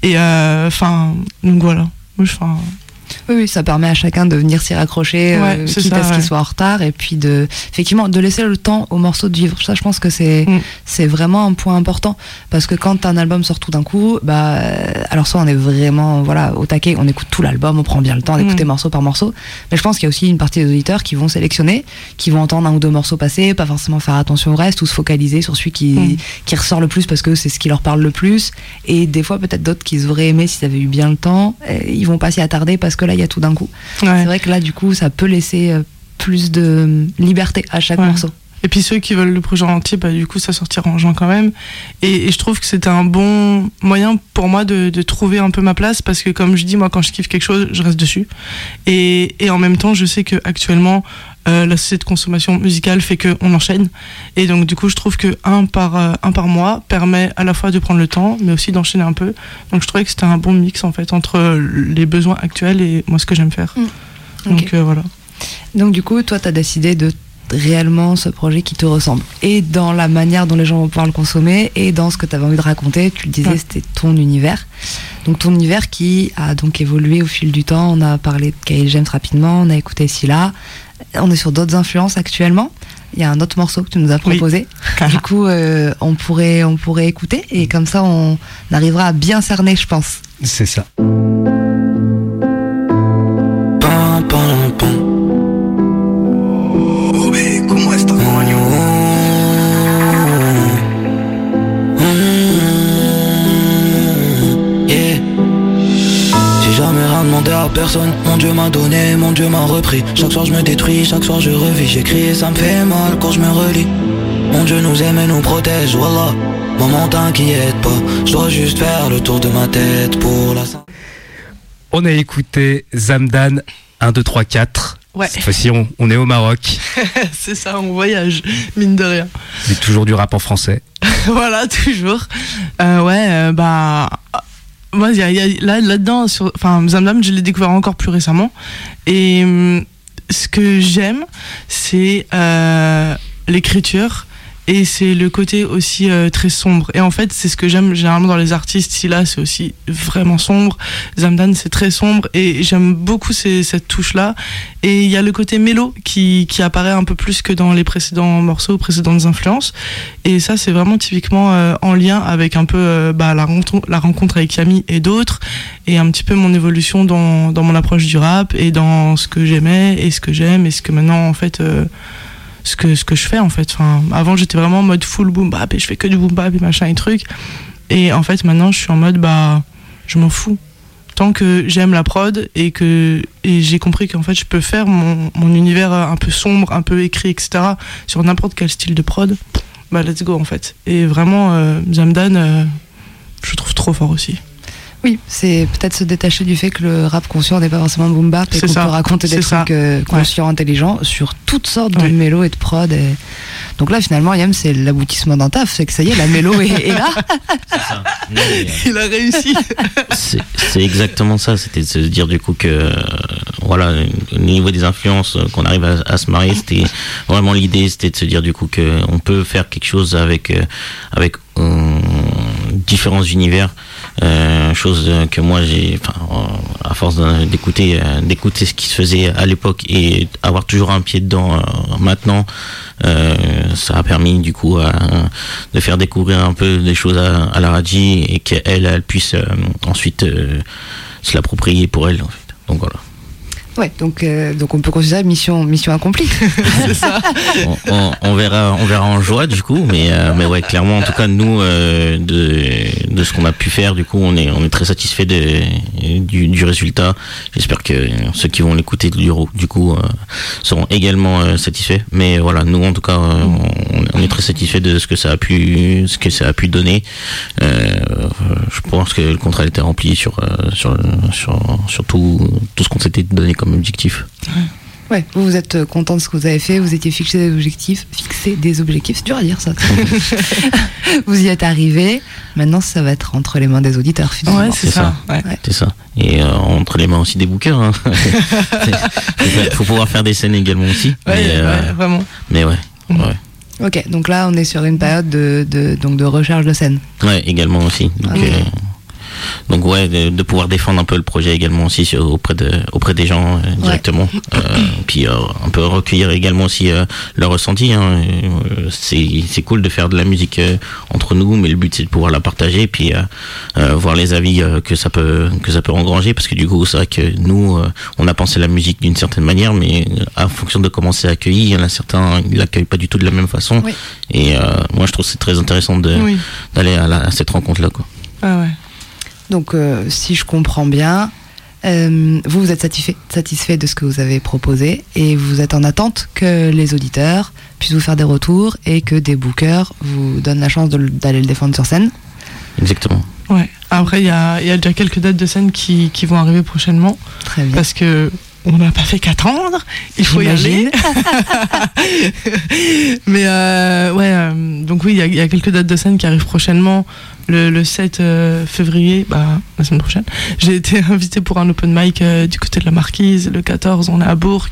Et euh, enfin, donc voilà. Enfin, Oui, oui, ça permet à chacun de venir s'y raccrocher, euh, Ouais, c'est quitte ça, à ce qu'il soit en retard, et puis de, effectivement, de laisser le temps au morceau de vivre. Ça, je pense que c'est, Mm. c'est vraiment un point important, parce que quand un album sort tout d'un coup, bah, euh, alors soit on est vraiment, voilà, au taquet, on écoute tout l'album, on prend bien le temps d'écouter Mm. morceau par morceau, mais je pense qu'il y a aussi une partie des auditeurs qui vont sélectionner, qui vont entendre un ou deux morceaux passer, pas forcément faire attention au reste, ou se focaliser sur celui qui, Mm. qui ressort le plus parce que c'est ce qui leur parle le plus, et des fois peut-être d'autres qu'ils auraient aimé s'ils avaient eu bien le temps, euh, ils vont pas s'y attarder parce que là il y a tout d'un coup. ouais. C'est vrai que là, du coup, ça peut laisser euh, plus de euh, liberté à chaque Ouais. morceau. Et puis ceux qui veulent le projet en entier, bah, du coup, ça sortira en juin quand même. Et, et je trouve que c'était un bon moyen pour moi de, de trouver un peu ma place parce que, comme je dis, moi, quand je kiffe quelque chose, je reste dessus. Et, et en même temps, je sais que actuellement, euh, la société de consommation musicale fait qu'on enchaîne. Et donc, du coup, je trouve que un par, euh, un par mois permet à la fois de prendre le temps, mais aussi d'enchaîner un peu. Donc, je trouvais que c'était un bon mix, en fait, entre les besoins actuels et moi, ce que j'aime faire. Mm. Donc, euh, voilà. Donc du coup, toi, tu as décidé de réellement ce projet qui te ressemble. Et dans la manière dont les gens vont pouvoir le consommer, et dans ce que tu avais envie de raconter, tu le disais, Ouais. c'était ton univers. Donc ton univers qui a donc évolué au fil du temps. On a parlé de Kyle James rapidement, on a écouté Scylla. On est sur d'autres influences actuellement. Il y a un autre morceau que tu nous as Oui. proposé. du coup, euh, on, pourrait, on pourrait écouter, et comme ça, on arrivera à bien cerner, je pense. C'est ça. Personne. Mon Dieu m'a donné, mon Dieu m'a repris. Chaque soir je me détruis, chaque soir je revis. J'écris et ça me fait mal quand je me relis. Mon Dieu nous aime et nous protège, voilà. Maman t'inquiète pas, je dois juste faire le tour de ma tête pour la On a écouté Zamdan 1, 2, 3, 4. Ouais. Cette fois-ci, on, on est au Maroc. c'est ça, on voyage, mine de rien. C'est toujours du rap en français. voilà, toujours. Euh, ouais, euh, bah. Moi, y là-dedans, enfin, Zamdam, je l'ai découvert encore plus récemment. Et hum, ce que j'aime, c'est euh, l'écriture. Et c'est le côté aussi euh, très sombre. Et en fait, c'est ce que j'aime généralement dans les artistes. Scylla, c'est aussi vraiment sombre. Zamdan, c'est très sombre. Et j'aime beaucoup cette touche-là. Et il y a le côté mélo qui, qui apparaît un peu plus que dans les précédents morceaux, précédentes influences. Et ça, c'est vraiment typiquement euh, en lien avec un peu euh, bah, la, rencontre, la rencontre avec Yami et d'autres, et un petit peu mon évolution dans, dans mon approche du rap et dans ce que j'aimais et ce que j'aime et ce que maintenant, en fait, euh, ce, que, ce que je fais, en fait. Enfin, avant, j'étais vraiment en mode full boom bap et je fais que du boom bap et machin et trucs. Et en fait, maintenant, je suis en mode, bah, je m'en fous. Tant que j'aime la prod et que et j'ai compris qu'en fait je peux faire mon, univers un peu sombre, un peu écrit, etc. sur n'importe quel style de prod, bah let's go en fait. Et vraiment, euh, Zamdan, euh, je trouve trop fort aussi. Oui, c'est peut-être se détacher du fait que le rap conscient n'est pas forcément boom bap et qu'on peut ça, raconter des ça. trucs euh, conscients, intelligents sur toutes sortes de Ouais. mélos et de prod. Et... Donc là, finalement, Yam, c'est l'aboutissement d'un taf, c'est que ça y est, la mélo est, est là. Il a réussi. C'est exactement ça, c'était de se dire du coup que euh, voilà, au niveau des influences, euh, qu'on arrive à, à se marier, c'était vraiment l'idée, c'était de se dire du coup que on peut faire quelque chose avec euh, avec euh, différents univers, euh, chose que moi j'ai, enfin, euh, à force d'écouter euh, d'écouter ce qui se faisait à l'époque et avoir toujours un pied dedans maintenant, ça a permis du coup de faire découvrir un peu des choses à, la Raji et qu'elle elle puisse ensuite se l'approprier pour elle en fait. Donc voilà. Ouais, donc, euh, donc on peut considérer mission, mission accomplie. on, verra, on verra en joie du coup, mais euh, mais ouais, clairement, en tout cas, nous euh, de de ce qu'on a pu faire, du coup, on est on est très satisfait de du, résultat. J'espère que ceux qui vont l'écouter du, du coup seront également satisfaits. Mais voilà, nous en tout cas, on, est très satisfait de ce que ça a pu ce que ça a pu donner. Je pense que le contrat était rempli sur sur sur sur tout tout ce qu'on s'était donné comme objectif. Ouais, vous, vous êtes content de ce que vous avez fait, vous étiez fixé des objectifs, fixé des objectifs, c'est dur à dire ça. vous y êtes arrivé, maintenant ça va être entre les mains des auditeurs finalement. Ouais, c'est ça. Ouais. C'est ça. Et euh, entre les mains aussi des bookers. Hein. faut, faut pouvoir faire des scènes également aussi. Ouais, mais, euh, ouais, vraiment. mais ouais, ouais. Ok, donc là on est sur une période de, de, donc de recherche de scène. Ouais, également aussi. Donc, Ah euh, donc ouais, de, de pouvoir défendre un peu le projet également aussi sur- auprès de auprès des gens euh, directement. Euh, puis euh, un peu recueillir également aussi euh, leur ressenti. Hein. Euh, c'est c'est cool de faire de la musique euh, entre nous, mais le but c'est de pouvoir la partager puis euh, euh, voir les avis euh, que ça peut que ça peut engranger parce que du coup c'est vrai que nous euh, on a pensé la musique d'une certaine manière, mais à fonction de comment c'est accueilli, il y en a certains ils l'accueillent pas du tout de la même façon. Oui. Et euh, moi je trouve que c'est très intéressant de Oui. d'aller à, à cette rencontre là quoi. Ah ouais. Donc euh, si je comprends bien, euh, vous vous êtes satisfait, satisfait de ce que vous avez proposé et vous êtes en attente que les auditeurs puissent vous faire des retours et que des bookers vous donnent la chance d'aller le défendre sur scène. Exactement. Ouais. Après, il y a, il y a déjà quelques dates de scène qui, qui vont arriver prochainement. Très bien. Parce que on n'a pas fait qu'attendre, il faut y aller. Mais euh, ouais, euh, donc oui, il y y, a quelques dates de scène qui arrivent prochainement. Le, le 7 euh, février, bah, la semaine prochaine, j'ai été invité pour un open mic euh, du côté de la Marquise. Le 14, on est à Bourg.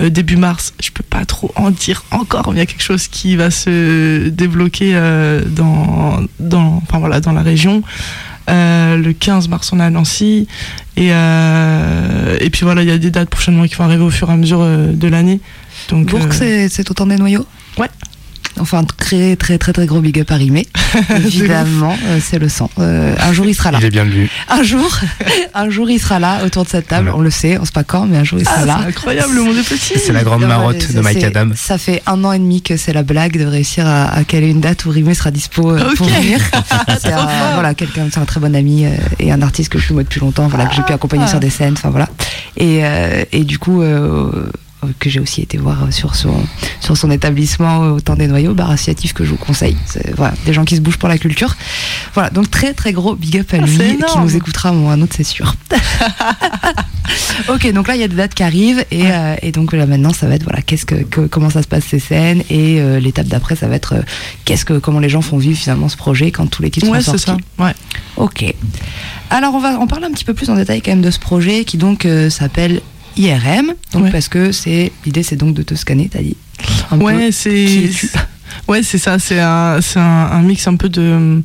Euh, début mars, je peux pas trop en dire encore, mais il y a quelque chose qui va se débloquer euh, dans, dans, enfin, voilà, dans la région. Euh, le 15 mars, on est à Nancy. Et, et puis voilà, il y a des dates prochainement qui vont arriver au fur et à mesure de l'année. Donc, Bourg, c'est- c'est autant des noyaux? Ouais. Enfin, très très très très gros big up à Rimé. Évidemment, euh, c'est le sang. Euh, un jour, il sera là. Il est bien vu. Un jour, un jour, il sera là autour de cette table. Voilà. On le sait, on sait pas quand, mais un jour, il sera Ah, là. c'est incroyable, le monde est petit. C'est la grande marotte ouais, de Mike Adam. Ça fait un an et demi que c'est la blague de réussir à, à caler une date où Rimé sera dispo euh, pour venir. C'est un, voilà, quelqu'un, c'est un très bon ami euh, et un artiste que je suis moi depuis longtemps, voilà, que j'ai pu accompagner Ah. sur des scènes, enfin voilà. Et, euh, et du coup, euh, que j'ai aussi été voir sur son, sur son établissement au temps des noyaux, bar associatif que je vous conseille. Voilà, des gens qui se bougent pour la culture. Voilà, donc très très gros big up à Ah, lui qui nous écoutera à un autre, c'est sûr. ok, donc là il y a des dates qui arrivent et, euh, et donc là maintenant ça va être voilà qu'est-ce que, que- comment ça se passe ces scènes et euh, l'étape d'après ça va être euh, qu'est-ce que comment les gens font vivre finalement ce projet quand tous les titres Ouais, sont c'est sortis. ça. Ouais. Ok. Alors on va en parler un petit peu plus en détail quand même de ce projet qui donc euh, s'appelle IRM. Donc Ouais. parce que c'est l'idée c'est donc de te scanner, t'as dit. Un. Ouais, c'est. Ouais, c'est ça. C'est un, un, un mix un peu de.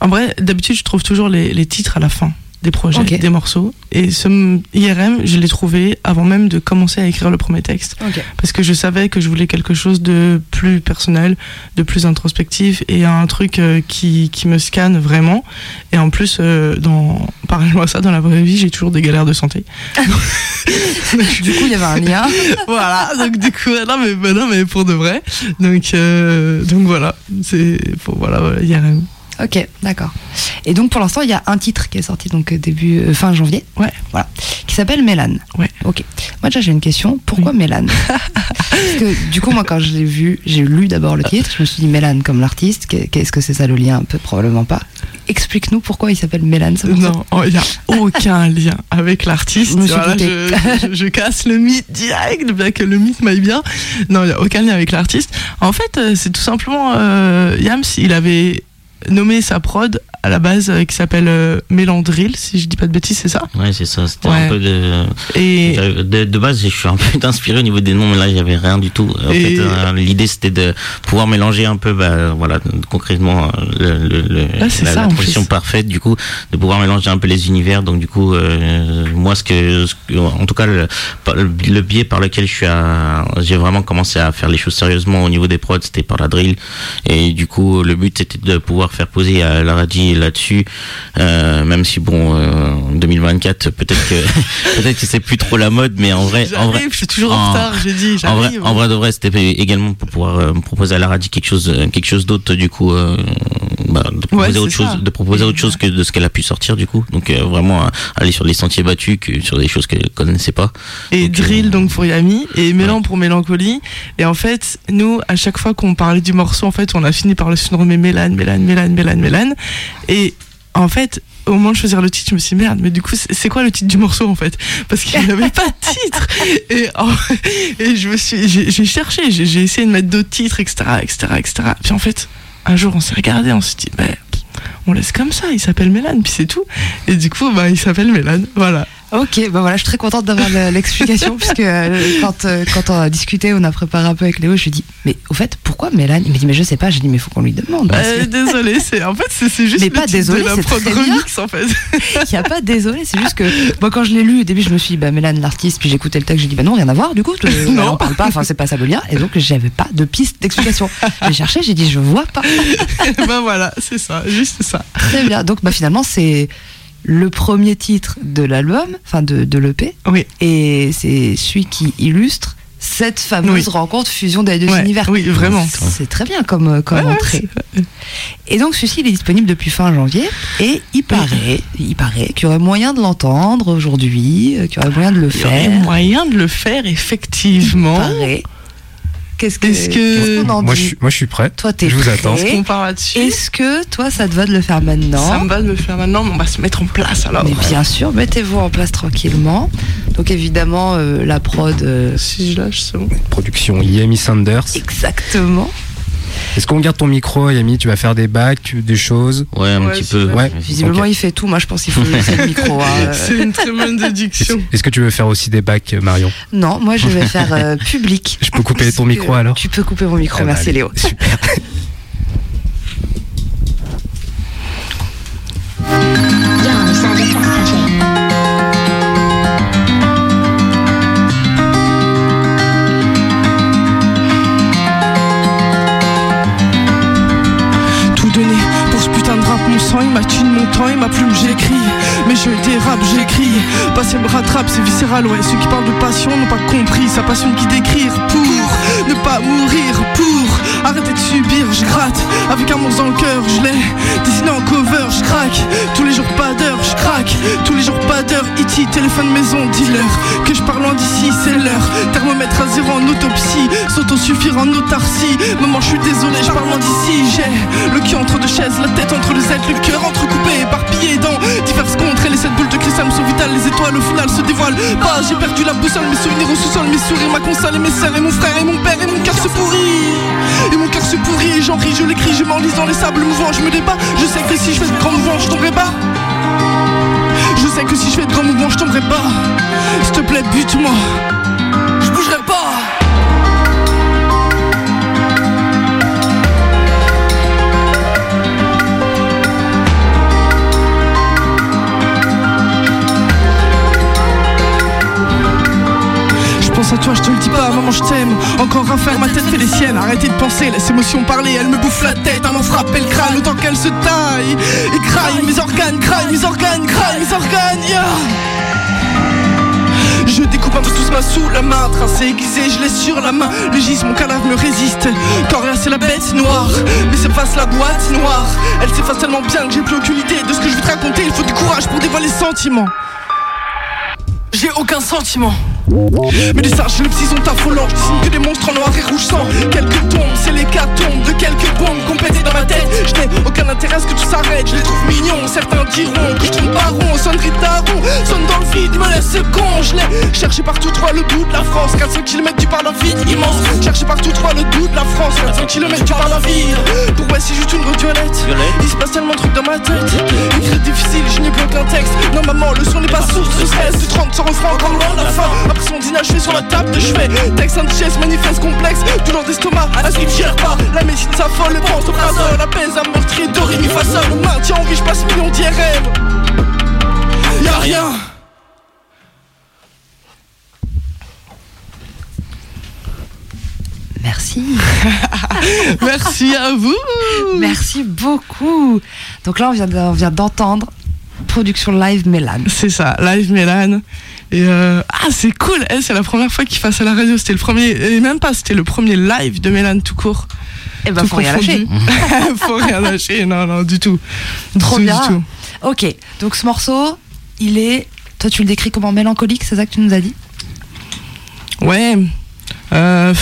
En vrai, d'habitude, je trouve toujours les, les titres à la fin des projets, des morceaux. Et ce IRM, je l'ai trouvé avant même de commencer à écrire le premier texte. Parce que je savais que je voulais quelque chose de plus personnel, de plus introspectif et un truc euh, qui, qui me scanne vraiment. Et en plus, euh, dans, parallèlement à ça, dans la vraie vie, j'ai toujours des galères de santé. Du coup il y avait un lien. voilà, donc du coup, non mais, bah non, mais pour de vrai. Donc, euh, donc voilà, c'est pour voilà, voilà, IRM. Ok, d'accord. Et donc pour l'instant, il y a un titre qui est sorti donc euh, début euh, fin janvier. Ouais. Voilà. Qui s'appelle Mélane. Ouais. Ok. Moi déjà j'ai une question. Pourquoi Mélane Parce que du coup moi quand je l'ai vu, j'ai lu d'abord le titre. Je me suis dit Mélane comme l'artiste. Qu'est- Qu'est-ce que c'est ça le lien? Un peu probablement pas. Explique-nous pourquoi il s'appelle Mélane. morceau. Non, oh, il n'y a aucun lien avec l'artiste. Voilà, je casse le mythe direct, bien que le mythe m'aille bien. Non, il n'y a aucun lien avec l'artiste. En fait, euh, c'est tout simplement euh, Yams, il avait nommé sa prod à la base euh, qui s'appelle euh, Mélandril, si je dis pas de bêtises, c'est ça? Ouais, c'est ça. C'était Ouais. un peu de. Et De, de base, je suis un peu inspiré au niveau des noms, mais là, avait rien du tout. En Et- fait, euh, l'idée, c'était de pouvoir mélanger un peu, bah, voilà, concrètement, euh, le, le, le- Ah, la, ça, la transition parfaite, du coup, de pouvoir mélanger un peu les univers. Donc, du coup, moi, ce que, ce que- en tout cas, le, biais par lequel je suis à, j'ai vraiment commencé à faire les choses sérieusement au niveau des prods, c'était par la drill. Et du coup, le but, c'était de pouvoir faire poser à la là-dessus, euh, même si bon, euh, en 2024, peut-être que, peut-être que c'est plus trop la mode, mais en vrai, en vrai, je suis toujours en en- retard, j'ai dit, en vrai, en vrai de vrai, c'était également pour pouvoir euh, me proposer à la radie quelque chose, quelque chose d'autre du coup, bah, de proposer autre chose, ça. de proposer autre chose que de ce qu'elle a pu sortir du coup. Donc euh, vraiment euh, aller sur les sentiers battus, que sur des choses qu'elle connaissait pas. et Donc, euh, drill donc pour Yami et Mélan pour mélancolie et en fait nous à chaque fois qu'on parlait du morceau en fait on a fini par le surnommer Mélane Mélane Mélane Mélane Mélane. Et en fait au moment de choisir le titre je me suis dit, merde mais du coup c'est quoi le titre du morceau en fait? Parce qu'il n'y avait pas de titre. Et, et je me suis j'ai cherché j'ai j'ai essayé de mettre d'autres titres etc etc etc puis en fait un jour on s'est regardé on s'est dit bah on laisse comme ça, il s'appelle Mélane, puis c'est tout. Et du coup, bah, il s'appelle Mélane, voilà. Ok, bah voilà, je suis très contente d'avoir le- l'explication puisque euh, quand, euh, quand on a discuté, on a préparé un peu avec Léo, je lui ai dit, mais au fait, pourquoi Mélane Il m'a dit, mais je sais pas, j'ai dit, mais faut qu'on lui demande. Euh, que- désolé, c'est en fait c'est juste Mais le pas désolé, de la bien. remix en fait. Il n'y a pas désolé, c'est juste que moi quand je l'ai lu au début je me suis dit bah Mélane l'artiste puis écouté le texte j'ai dit bah non rien à voir du coup je, Non. on parle pas enfin c'est pas ça le lien et donc j'avais pas de piste d'explication j'ai cherché j'ai dit je vois pas ben voilà, c'est ça, juste ça. très bien donc bah finalement c'est le premier titre de l'album enfin de, de l'EP Oui. et c'est celui qui illustre cette fameuse Oui. rencontre fusion des deux Ouais, univers oui, vraiment. c'est très bien comme, euh, comme Ouais, ouais, entrée et donc celui-ci il est disponible depuis fin janvier et il paraît, il paraît qu'il y aurait moyen de l'entendre aujourd'hui, euh, qu'il y aurait moyen de le Il y aurait faire. moyen de le faire Il effectivement. paraît. Qu'est-ce que, Est-ce en Moi dit je, suis, moi, je suis prêt. Toi, t'es Je vous prêt attends. On part là-dessus. Est-ce que toi, ça te va de le faire maintenant Ça me va de le faire maintenant, mais on va se mettre en place alors. Mais bien sûr, mettez-vous en place tranquillement. Donc évidemment, euh, la prod. euh, Si je lâche, c'est bon. Production Yami Sanders. exactement. Est-ce qu'on garde ton micro, Yami Tu vas faire des bacs, tu- des choses Ouais, un Ouais, petit peu. vrai. Visiblement, il fait tout. Moi, je pense qu'il faut laisser le micro. hein. Euh, C'est une très bonne déduction. Est-ce que tu veux faire aussi des bacs, Marion Non, moi, je vais faire euh, public. Je peux couper ton micro alors Tu peux couper mon micro. Ah bah, Merci, allez. Léo. Super. sang, il m'a tué mon temps, et ma plume, j'écris. Mais je dérape, j'écris. Passer me rattrape, c'est viscéral, ouais. Ceux qui parlent de passion n'ont pas compris. Sa passion qui d'écrire pour ne pas mourir, pour arrêter de subir, je gratte. Avec un monstre dans le cœur, je l'ai dessiné en cover, je craque. Tous les jours pas d'heure, je craque. Tous les jours pas d'heure, E.T., téléphone maison, dealer. Que je parle loin d'ici, c'est l'heure. Thermomètre à zéro en autopsie, s'auto-suffire en autarcie. Maman, je suis désolé, je parle loin d'ici. J'ai le cul entre deux chaises, la tête entre les ailes, le cœur entrecoupé, éparpillé dans diverses contrées. Les sept boules de cristal me sont vitales, les étoiles au final se dévoilent. Pas, j'ai perdu la boussole, mes souvenirs au sous-sol, mes sourires, ma console et mes sœurs et mon frère et mon père et mon cœur se pourrit. Et mon cœur se pourrit, et j'en ris, je l'écris, je m'enlise dans les sables mouvants, je me débat. Je sais que si je fais de grands mouvements, je tomberai pas. Je sais que si je fais de grands mouvements, je tomberai pas. S'il te plaît, bute-moi. Pense à toi, je te le dis pas, maman je t'aime. Encore à faire, ma tête fait les siennes. Arrêtez de penser, laisse émotion parler. Elle me bouffe la tête, m'en frapper le crâne Autant qu'elle se taille. Et craille, mes organes, craille, mes organes, craille, mes organes. Je découpe un peu tout main sous la main Tracé, aiguisé, je laisse sur la main. Le gis, mon cadavre me résiste. Coréa c'est la bête noire. Mais s'efface la boîte noire. Elle s'efface tellement bien que j'ai plus aucune idée De ce que je vais te raconter. Il faut du courage pour dévoiler les sentiments j'ai aucun sentiment mais les sages, les psy sont affolants Je dessine que des monstres en noir et rouge sang. Quelques tombes, c'est l'hécatombe De quelques bombes qu'on dans ma tête. Je n'ai aucun intérêt à ce que tout s'arrête. Je les trouve mignons, certains diront Que je tourne pas rond, sonnerie de daron Sonne dans le vide, me laisse con. Je l'ai cherché partout, toi le bout de la France. 400 km tu parles d'un vide immense. Cherché partout, toi le bout de la France. 400 km tu parles d'un vide. Pour ouais c'est juste une route violette. Il se passe tellement de trucs dans ma tête. Écrire difficile, je n'ai plus aucun texte. Non maman, le son n'est pas source de stress. De 30 sans refrain encore loin la fin Son dîner sur la table de chevet Texte indigestion, manifeste complexe Douleur d'estomac, à ce qu'il gère pas La médecine s'affole, le pantoprazole Apaise à meurtrier, doré, mi façon Le maintien en vie, je passe millions d'IRM Y'a rien Merci. Merci à vous Merci beaucoup. Donc là, on vient de- on vient d'entendre production live Mélan. C'est ça, live Mélan. Et euh, ah, c'est cool, elle, c'est la première fois qu'il fasse à la radio. C'était le premier, et même pas, c'était le premier live de Mélan tout court. Eh ben, Tout faut rien lâcher. confondu. faut rien lâcher, non, non, du tout. Du Trop tout, du bien. tout. Ok, donc ce morceau, il est. Toi, tu le décris comment mélancolique, c'est ça que tu nous as dit? Ouais. Euh,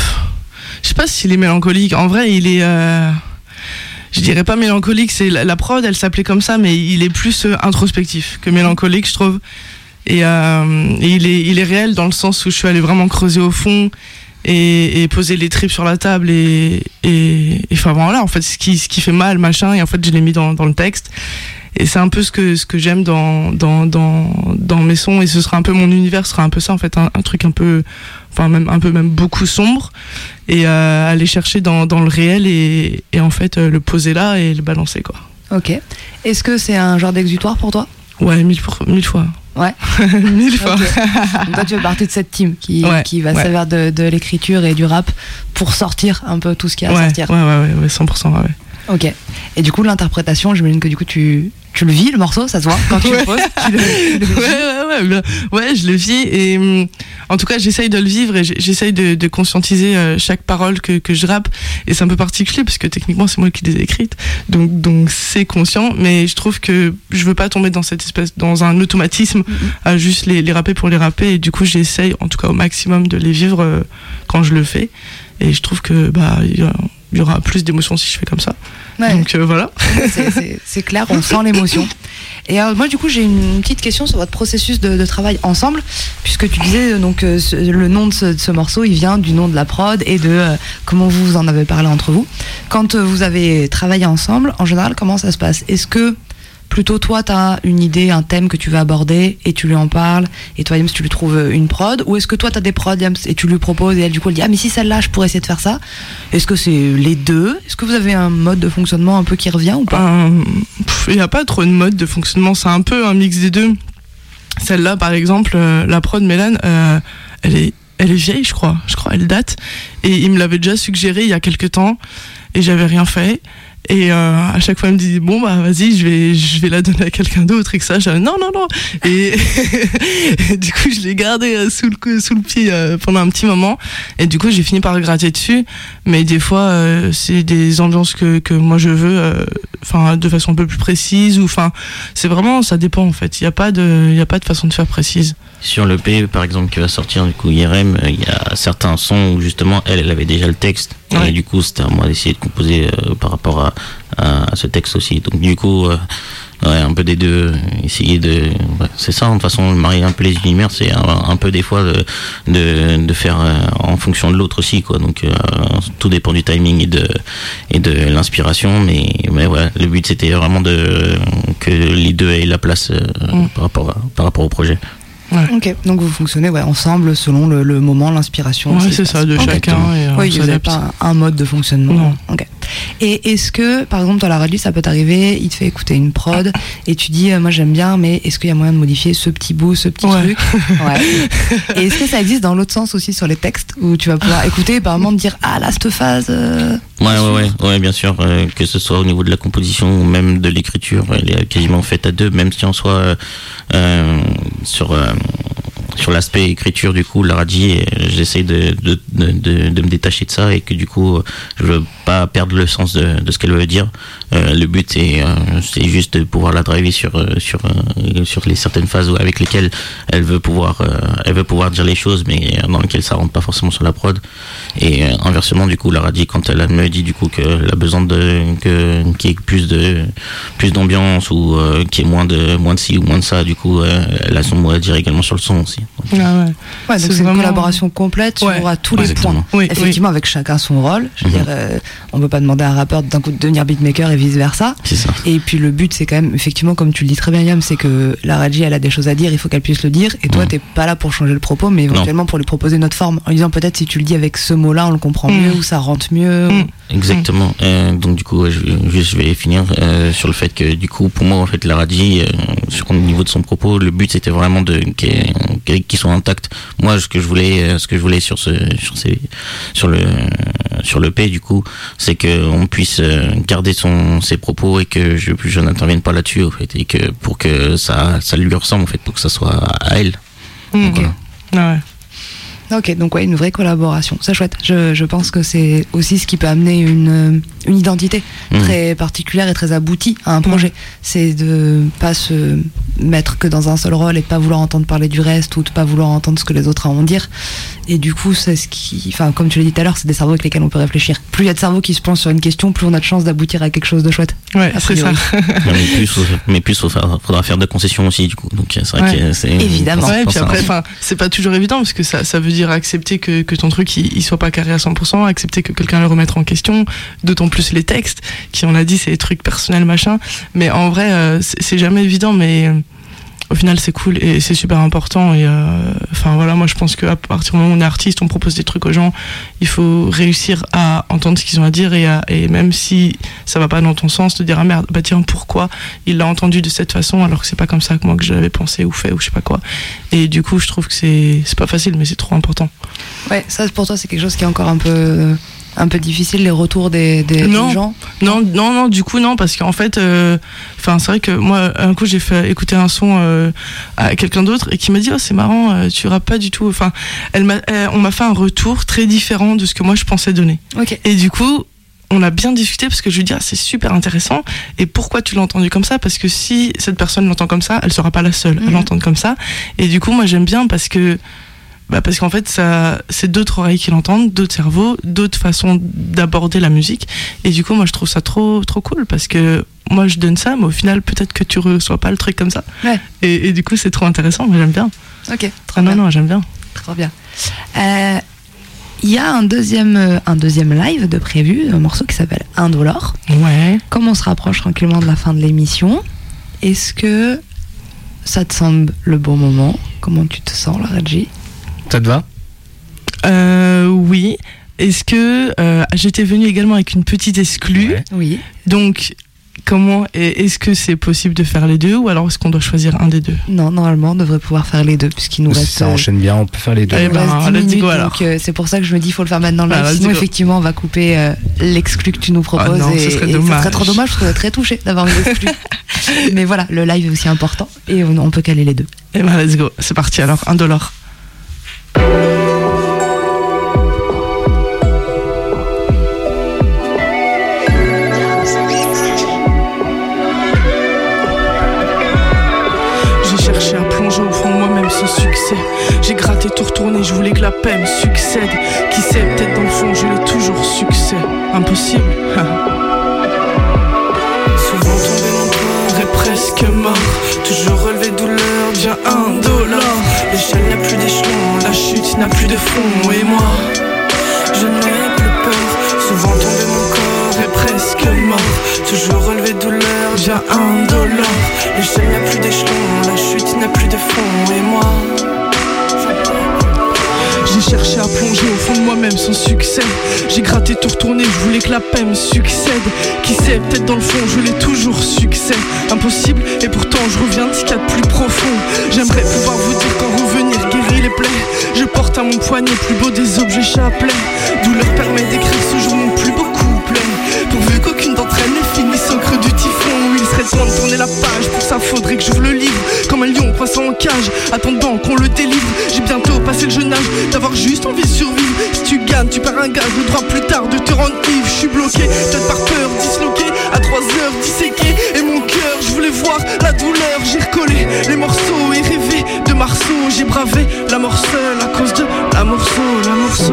je sais pas s'il est mélancolique. En vrai, il est. euh, je dirais pas mélancolique. C'est la, la prod, elle s'appelait comme ça, mais il est plus euh, introspectif que mélancolique, je trouve. Et, euh, et il est, il est réel dans le sens où je suis allé vraiment creuser au fond et, et poser les tripes sur la table et, et, et enfin voilà, en fait, ce qui, ce qui fait mal, machin. Et en fait, je l'ai mis dans, dans le texte. Et c'est un peu ce que, ce que j'aime dans, dans, dans, dans mes sons. Et ce sera un peu mon univers, ce sera un peu ça, en fait, un, un truc un peu, enfin, même, un peu même beaucoup sombre. Et euh, aller chercher dans, dans le réel et, et en fait, euh, le poser là et le balancer, quoi. Ok. Est-ce que c'est un genre d'exutoire pour toi? Ouais, mille, pour- mille fois. Ouais. mille fois. Ok. Donc toi, tu fais partie de cette team qui, Ouais, qui va ouais. servir de, de l'écriture et du rap pour sortir un peu tout ce qu'il y a à Ouais, sortir. ouais, ouais, ouais, ouais, 100%. Ouais, ouais. Ok. Et du coup, l'interprétation, j'imagine que du coup, tu, tu le vis, le morceau, ça se voit quand tu le poses. Tu le, tu le vis. ouais, ouais, ouais, ouais, je le vis et hum, en tout cas, j'essaye de le vivre et j'essaye de, de conscientiser euh, chaque parole que, que je rappe. Et c'est un peu particulier parce que techniquement, c'est moi qui les ai écrites, donc donc c'est conscient. Mais je trouve que je veux pas tomber dans cette espèce, dans un automatisme à juste les, les rapper pour les rapper. Et du coup, j'essaye, en tout cas au maximum, de les vivre euh, quand je le fais. Et je trouve que bah il y a- il y aura plus d'émotions si je fais comme ça. Ouais. Donc euh, voilà. C'est- clair, on sent l'émotion. Et euh, moi, du coup, j'ai une petite question sur votre processus de, de travail ensemble, puisque tu disais euh, donc euh, ce- le nom de ce, de ce morceau, il vient du nom de la prod et de comment vous vous en avez parlé entre vous. Quand vous avez travaillé ensemble, en général, comment ça se passe? Est-ce que plutôt toi, tu as une idée, un thème que tu veux aborder et tu lui en parles, et toi, James, tu lui trouves euh, une prod, ou est-ce que toi, tu as des prods, James, et tu lui proposes, et elle, du coup, elle dit Ah, mais si celle-là, je pourrais essayer de faire ça Est-ce que c'est les deux? Est-ce que vous avez un mode de fonctionnement un peu qui revient ou pas? Euh, Il n'y a pas trop de mode de fonctionnement, c'est un peu un mix des deux. Celle-là, par exemple, euh, la prod Mélan, euh, elle, est, elle est vieille, je crois. Je crois, elle date. Et il me l'avait déjà suggéré il y a quelques temps, et j'avais rien fait. Et euh, à chaque fois, il me dit bon bah vas-y, je vais, je vais la donner à quelqu'un d'autre et que ça. J'avais non non non. Et, du coup, je l'ai gardé euh, sous le sous le pied euh, pendant un petit moment. Et du coup, j'ai fini par gratter dessus. Mais des fois, euh, c'est des ambiances que que moi je veux, euh, enfin de façon un peu plus précise ou enfin, c'est vraiment ça dépend en fait. Il y a pas de, il y a pas de façon de faire précise. Sur le P, par exemple, qui va sortir du coup IRM, euh, il y a certains sons où justement elle, elle avait déjà le texte. Ouais. Et du coup, c'était à moi d'essayer de composer euh, par rapport à, à, à ce texte aussi. Donc du coup, euh, ouais, un peu des deux, essayer de... ouais, c'est ça, de toute façon, marier un peu les univers, c'est un, un peu des fois de, de, de faire euh, en fonction de l'autre aussi. quoi. Donc euh, tout dépend du timing et de, et de l'inspiration. Mais, mais ouais, le but c'était vraiment de, que les deux aient la place euh, Mm. par, rapport à, par rapport au projet. Ok, donc vous fonctionnez ouais, ensemble selon le, le moment, l'inspiration. Ouais, c'est ça, de chacun. Et, euh, Oui, vous n'avez pas un, un mode de fonctionnement. Non. Ok. Et est-ce que, par exemple, dans la radio, ça peut t'arriver, il te fait écouter une prod et tu dis, euh, moi j'aime bien, mais est-ce qu'il y a moyen de modifier ce petit bout, ce petit Ouais. truc Ouais. Et est-ce que ça existe dans l'autre sens aussi sur les textes où tu vas pouvoir écouter et par moment te dire, ah là, cette phase. euh, Ouais, ouais, ouais, ouais, bien sûr, euh, que ce soit au niveau de la composition ou même de l'écriture, elle est quasiment faite à deux, même si on soit euh, euh, sur euh, sur l'aspect écriture du coup, la radie, euh, j'essaie de, de, de, de, de me détacher de ça et que du coup, je veux pas perdre le sens de, de ce qu'elle veut dire. Euh, le but c'est euh, c'est juste de pouvoir la driver sur euh, sur euh, sur les certaines phases où- avec lesquelles elle veut pouvoir euh, elle veut pouvoir dire les choses, mais dans lesquelles ça rentre pas forcément sur la prod. Et euh, inversement, du coup, la radie, quand elle me dit du coup qu'elle a besoin de que qu'il y ait plus de plus d'ambiance ou euh, qu'il y ait moins de moins de ci ou moins de ça, du coup, euh, elle a son mot à dire également sur le son aussi. Ah ouais. Ouais, donc C'est une vraiment- collaboration complète Ouais. sur à tous les Exactement. points. Oui, Effectivement, avec chacun son rôle. Je veux dire, on peut pas demander à un rappeur d'un coup de devenir beatmaker et vice versa. C'est ça. Et puis le but, c'est quand même, effectivement, comme tu le dis très bien, Yam, c'est que la Raji, elle a des choses à dire, il faut qu'elle puisse le dire. Et toi, Mhm. t'es pas là pour changer le propos, mais éventuellement pour lui proposer notre forme. En disant peut-être si tu le dis avec ce mot-là, on le comprend Mhm. mieux, ou ça rentre mieux. Mhm. Exactement. Euh, donc du coup, je, juste, je vais finir euh, sur le fait que du coup, pour moi, en fait, la radie, euh, sur au niveau de son propos, le but c'était vraiment de qu'il qu'il- qu'il soit intact. Moi, ce que je voulais, euh, ce que je voulais sur ce, sur ces, sur le, sur le P, du coup, c'est que on puisse euh, garder son ses propos et que je, je n'intervienne pas là-dessus, en fait, et que pour que ça, ça lui ressemble, en fait, pour que ça soit à elle. Mm. Donc, voilà. Ah ouais. Ok, donc ouais, une vraie collaboration. C'est chouette. Je, je pense que c'est aussi ce qui peut amener une, euh, une identité Mhm. très particulière et très aboutie à un projet. C'est de pas se mettre que dans un seul rôle et de pas vouloir entendre parler du reste ou de pas vouloir entendre ce que les autres ont à dire. Et du coup, c'est ce qui, enfin, comme tu l'as dit tout à l'heure, c'est des cerveaux avec lesquels on peut réfléchir. Plus il y a de cerveaux qui se penchent sur une question, plus on a de chances d'aboutir à quelque chose de chouette. Ouais, c'est ça. mais plus, mais plus, faudra faire de concessions aussi, du coup. Donc c'est vrai Ouais. que c'est Évidemment. Ouais, puis après, enfin, c'est pas toujours évident parce que ça, ça veut dire accepter que, que ton truc il, soit pas carré à 100%, accepter que quelqu'un le remette en question, d'autant plus les textes qui, on l'a dit, c'est des trucs personnels machin. Mais en vrai, euh, c'est c'est jamais évident, mais euh, au final, c'est cool et c'est super important. Euh, enfin voilà, moi je pense qu'à partir du moment où on est artiste, on propose des trucs aux gens, il faut réussir à entendre ce qu'ils ont à dire et, même si ça va pas dans ton sens, te dire ah merde, bah pourquoi il l'a entendu de cette façon alors que c'est pas comme ça que moi que j'avais pensé ou fait ou je sais pas quoi. Et du coup, je trouve que c'est pas facile, mais c'est trop important. Ouais, ça pour toi, c'est quelque chose qui est encore un peu, un peu difficile, les retours des, des, des Non. gens. Non, non, non, du coup, non, parce qu'en fait, euh, enfin, c'est vrai que moi, un coup, j'ai fait écouter un son euh, à quelqu'un d'autre et qui m'a dit, oh, c'est marrant, euh, tu rappes pas du tout. Enfin, elle m'a, on m'a fait un retour très différent de ce que moi je pensais donner. Et du coup, on a bien discuté parce que je lui dis, ah, c'est super intéressant. Et pourquoi tu l'as entendu comme ça? Parce que si cette personne l'entend comme ça, elle sera pas la seule à Mhm. l'entendre comme ça. Et du coup, moi, j'aime bien parce que bah parce qu'en fait, ça, c'est d'autres oreilles qui l'entendent, d'autres cerveaux, d'autres façons d'aborder la musique. Et du coup, moi, je trouve ça trop, trop cool parce que moi, je donne ça, mais au final, peut-être que tu reçois pas le truc comme ça. Ouais. Et, et du coup, c'est trop intéressant. Moi, j'aime bien. Ok, trop Ah bien. non, non, j'aime bien. Trop bien. Euh, Il y a un deuxième, euh, un deuxième live de prévu, un morceau qui s'appelle Indolore. Ouais. Comme on se rapproche tranquillement de la fin de l'émission, est-ce que ça te semble le bon moment? Comment tu te sens, la Reggie Ça te va? Euh, oui. Est-ce que euh, j'étais venue également avec une petite exclue Ouais. Oui. Donc, comment et est-ce que c'est possible de faire les deux ou alors est-ce qu'on doit choisir un des deux? Non, normalement, on devrait pouvoir faire les deux, puisqu'il nous reste. Ça euh, enchaîne bien, on peut faire les deux. Nous ben, reste 10 let's minutes, go, donc alors. euh, c'est pour ça que je me dis il faut le faire maintenant le live. Ah, let's Sinon, effectivement, on va couper euh, l'exclu que tu nous proposes. Ah non, et, ce serait et dommage. trop dommage, je serais très touchée d'avoir une exclu. Mais voilà, le live est aussi important et on, on peut caler les deux. Eh ben, let's go. C'est parti alors, un dollar. J'ai cherché à plonger au fond moi-même sans succès. J'ai gratté, tout retourné, je voulais que la paix me succède. Qui sait, peut-être dans le fond, je l'ai toujours succès. Impossible. Souvent tombé mon corps est presque mort. Toujours relevé douleur, bien un dollar. L'échelle n'a plus d'échelon, n'a plus de fond. Et moi, je n'ai plus peur. Souvent tombé mon corps est presque mort. Toujours relevé douleur, un dollar. L'échelle n'a plus d'échelon, la chute n'a plus de fond. Et moi, j'ai cherché à plonger au fond de moi-même sans succès. J'ai gratté, tout retourné, je voulais que la paix me succède. Qui sait, peut-être dans le fond, je l'ai toujours succès. Impossible, et pourtant je reviens de y a de plus profond. J'aimerais pouvoir vous dire qu'en revenir Je porte à mon poignet plus beau des objets chapelets. Douleur permet d'écrire ce jour mon plus beau couplet. Pourvu qu'aucune d'entre elles ne finisse au creux du typhon. Il serait temps de tourner la page, pour ça faudrait que j'ouvre le livre. Comme un lion coincé en cage, attendant qu'on le délivre. J'ai bientôt passé le jeune âge d'avoir juste envie de survivre. Si tu gagnes, tu perds un gage, le droit plus tard de te rendre ivre. Je suis bloqué, peut-être par peur, disloqué, à 3 heures disséqué. Et mon cœur, je voulais voir la douleur, j'ai recollé les morceaux et rêvé de Marceau. J'ai bravé la seule à cause de la morceau, la morceau.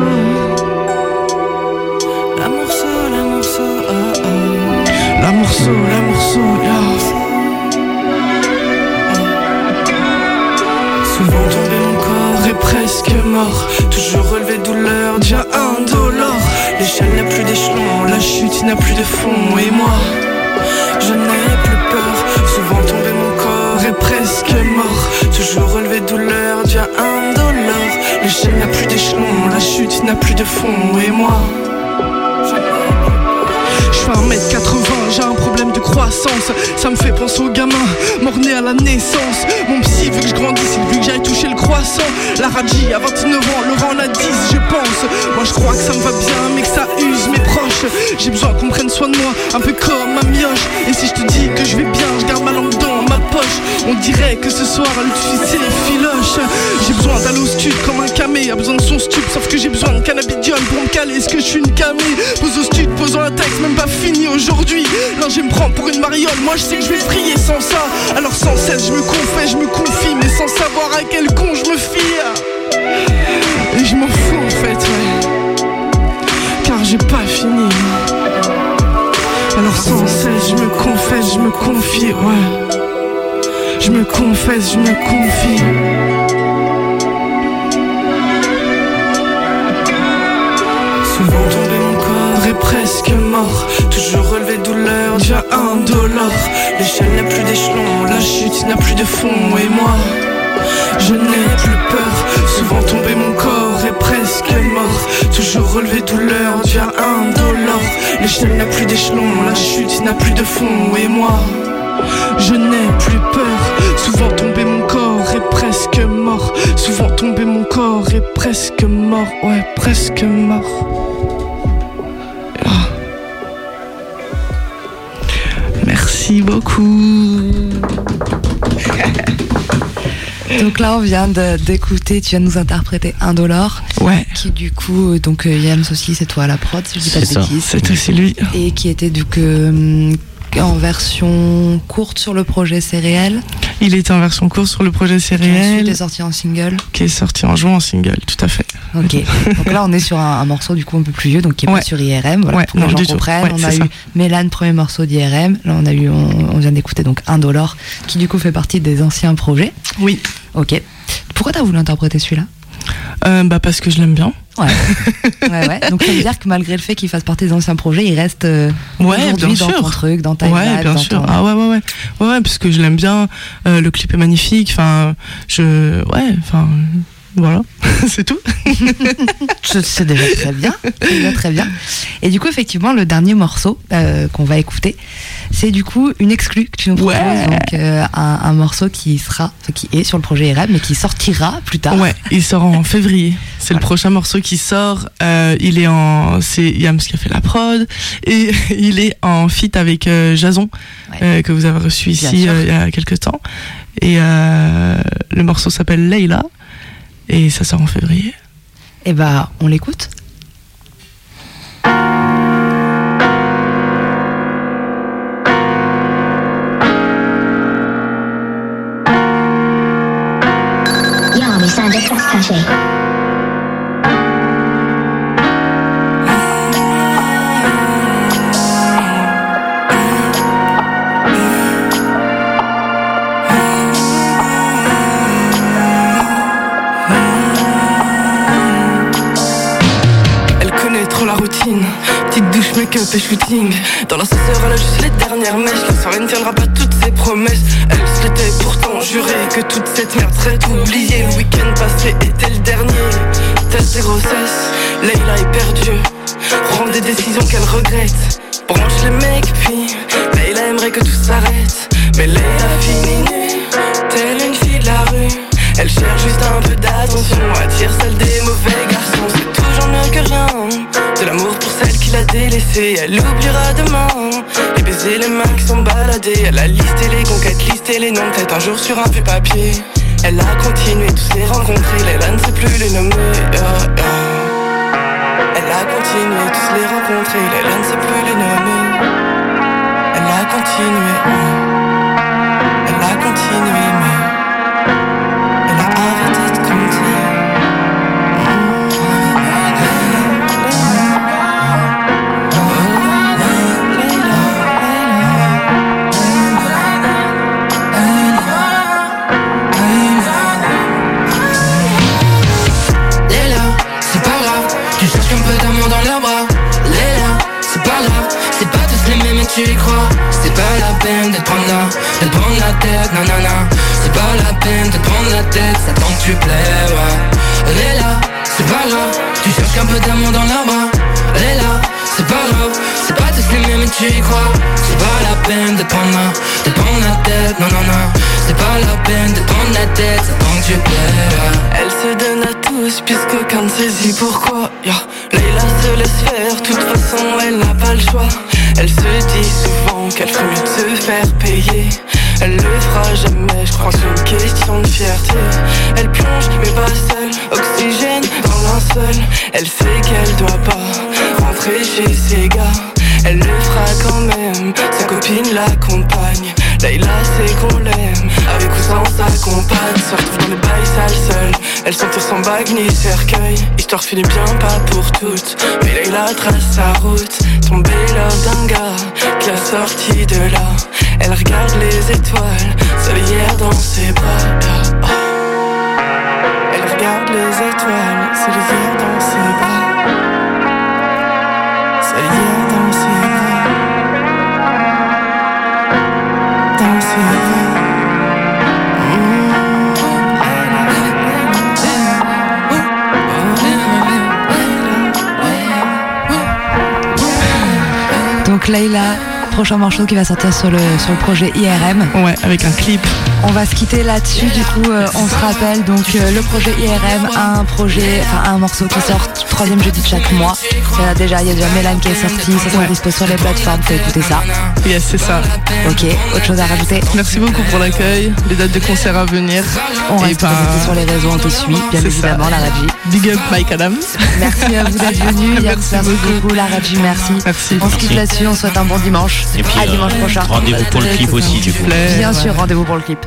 La morceau, la morceau, ah, ah. La morceau, la morceau, yeah. Souvent tombé mon corps est presque mort Toujours relevé douleur, déjà un dollar L'échelle n'a plus d'échelon, la chute n'a plus de fond Et moi, je n'ai plus peur Souvent tombé mon corps est presque mort. Toujours relevé douleur, déjà un dollar. L'échelle n'a plus d'échelon, la chute n'a plus de fond. Et moi, je n'ai plus peur je fais 1m80, j'ai un problème de croissance. Ça me fait penser aux gamins, mort-nés à la naissance. Mon psy veut que je grandisse, il veut que j'aille toucher le croissant. La Radji à 29 ans, Laurent en a 10 je pense. Moi je crois que ça me va bien mais que ça use mes proches. J'ai besoin qu'on prenne soin de moi, un peu comme ma mioche. Et si je te dis que je vais bien, dirait que ce soir le fils filoche J'ai besoin d'aller au stud comme un camé A besoin de son stup, sauf que j'ai besoin de cannabidiol pour me caler. Est-ce que je suis une camé Pose au stud, posant un texte, même pas fini aujourd'hui. Là je me prends pour une mariole, moi je sais que je vais prier sans ça. Alors sans cesse je me confesse, je me confie Mais sans savoir à quel con je me fie. Et je m'en fous en fait, ouais. Car j'ai pas fini. Alors sans cesse je me confesse, je me confie, ouais Je me confesse, je me confie. Souvent tombé mon corps est presque mort. Toujours relevé douleur, déjà un dollar L'échelle n'a plus d'échelon, la chute n'a plus de fond. Et moi, je n'ai plus peur. Souvent tombé mon corps est presque mort. Toujours relevé douleur, déjà un dollar L'échelle n'a plus d'échelon, la chute n'a plus de fond. Et moi, je n'ai plus peur Souvent tombé mon corps est presque mort Souvent tombé mon corps est presque mort Ouais, presque mort Ah. Merci beaucoup Donc là, on vient d'écouter, tu viens de nous interpréter un dollar. Ouais. Qui du coup, euh, donc euh, Yams aussi, c'est toi à la prod, si je dis pas de C'est ça. bêtises. C'est aussi lui Et qui était donc euh, en version courte sur le projet réel. Il était en version courte sur le projet Qui ensuite Céréales, est sorti en single. qui est sorti en juin en single, tout à fait. Ok. donc là, on est sur un, un morceau du coup un peu plus vieux, donc qui est Ouais. pas sur IRM. Voilà, Ouais, pour que non, les gens comprennent. Ouais, on a eu. Mélane, premier morceau d'IRM. Là, on a eu, on, on vient d'écouter donc un dollar, qui du coup fait partie des anciens projets. Oui. Ok. Pourquoi t'as voulu interpréter celui-là? Euh, bah parce que je l'aime bien. Ouais. ouais, ouais. Donc ça veut dire que malgré le fait qu'il fasse partie des anciens projets, il reste euh, Ouais, aujourd'hui dans sûr. ton truc, dans ta ouais, bien dans sûr. ton- Ah ouais, ouais, ouais, ouais, ouais, parce que je l'aime bien. Euh, le clip est magnifique. Enfin, je, ouais, enfin, voilà, c'est tout. C'est déjà très bien, déjà très bien. Et du coup, effectivement, le dernier morceau euh, qu'on va écouter, c'est du coup une exclue que tu nous proposes, Ouais. donc euh, un, un morceau qui sera, qui est sur le projet IRM, mais qui sortira plus tard. Ouais, il sort en février. C'est le prochain morceau qui sort. Euh, il est en, c'est Yams qui a fait la prod et il est en feat avec Jason que vous avez reçu Bien ici il y a quelques temps. Et le morceau s'appelle Leila et ça sort en février. Et bah, on l'écoute. Yami Sandra Cache. Make-up et shooting. Dans l'ascenseur, elle a juste les dernières mèches. La soirée ne tiendra pas toutes ses promesses. Elle se l'était pourtant juré que toute cette merde serait oubliée. Le week-end passé était le dernier. Test des grossesses, Leila est perdue. Prend des décisions qu'elle regrette. Branche les mecs, puis Leila aimerait que tout s'arrête. Mais Leila finit nue, telle une fille de la rue. Elle cherche juste un peu d'attention, attire celle des mauvais garçons. C'est toujours mieux que rien. L'amour pour celle qui l'a délaissée, elle oubliera demain. Les baisers, les mains qui sont baladées. Elle a listé les conquêtes, listé les noms, peut-être un jour sur un vieux papier. Elle a continué tous les rencontrer, Leila ne sait plus les nommer. Elle a continué tous les rencontrer, Leila ne sait plus les nommer. Elle a continué, elle a continué, mais tu y crois. C'est pas la peine de prendre la, de prendre la tête, nanana. C'est pas la peine de prendre la tête, ça tant que tu plais, ouais. Léla, c'est pas grave, tu cherches un peu d'amour dans leurs bras. Léla, c'est pas grave, c'est pas tous les mêmes mais tu y crois. C'est pas la peine de prendre la, de prendre la tête, non. C'est pas la peine de prendre la tête, ça tant que tu plais, ouais. Elle se donne à tous puisqu'aucun ne saisit pourquoi? Yeah. Leila se laisse faire, toute façon elle n'a pas le choix. Elle se dit souvent qu'elle ferait mieux de se faire payer. Elle le fera jamais, je crois que c'est une question de fierté. Elle plonge, mais pas seule, oxygène dans linceul. Elle sait qu'elle doit pas rentrer chez ses gars. Elle le fera quand même, sa copine l'accompagne. Leila sait qu'on l'aime, avec ou sans sa compagne. Se retrouve dans le bail sale seule. Elle s'entoure sans bague ni cercueil. Histoire finit bien, pas pour toutes. Mais Leila trace sa route. Tombée love d'un gars qui a sorti de là. Elle regarde les étoiles, hier dans ses bras. Elle regarde les étoiles, hier dans ses bras. Dans Dans prochain morceau qui va sortir sur le, sur le projet IRM. Ouais, avec un clip. On va se quitter là-dessus, du coup euh, on se rappelle donc euh, le projet IRM a un projet, enfin un morceau qui sort troisième jeudi de chaque mois. Il y en a déjà, il y a déjà Mélane qui est sorti, ça sera dispo sur les plateformes, faut écouter ça. Yes, c'est ça. Ok, autre chose à rajouter? Merci beaucoup pour l'accueil, les dates de concert à venir. On Et reste connecté sur les réseaux, on te suit, bien évidemment, ça. la Raji. Big up Mike Adams. Merci à vous d'être venus, Yann, merci beaucoup, la Raji, merci. On se quitte Merci. là-dessus, on souhaite un bon dimanche. Et puis, à euh, dimanche prochain. Rendez-vous pour le clip aussi, du coup. Bien sûr, rendez-vous pour le clip.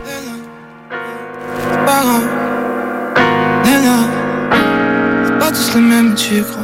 Pas tout le même, tu crois.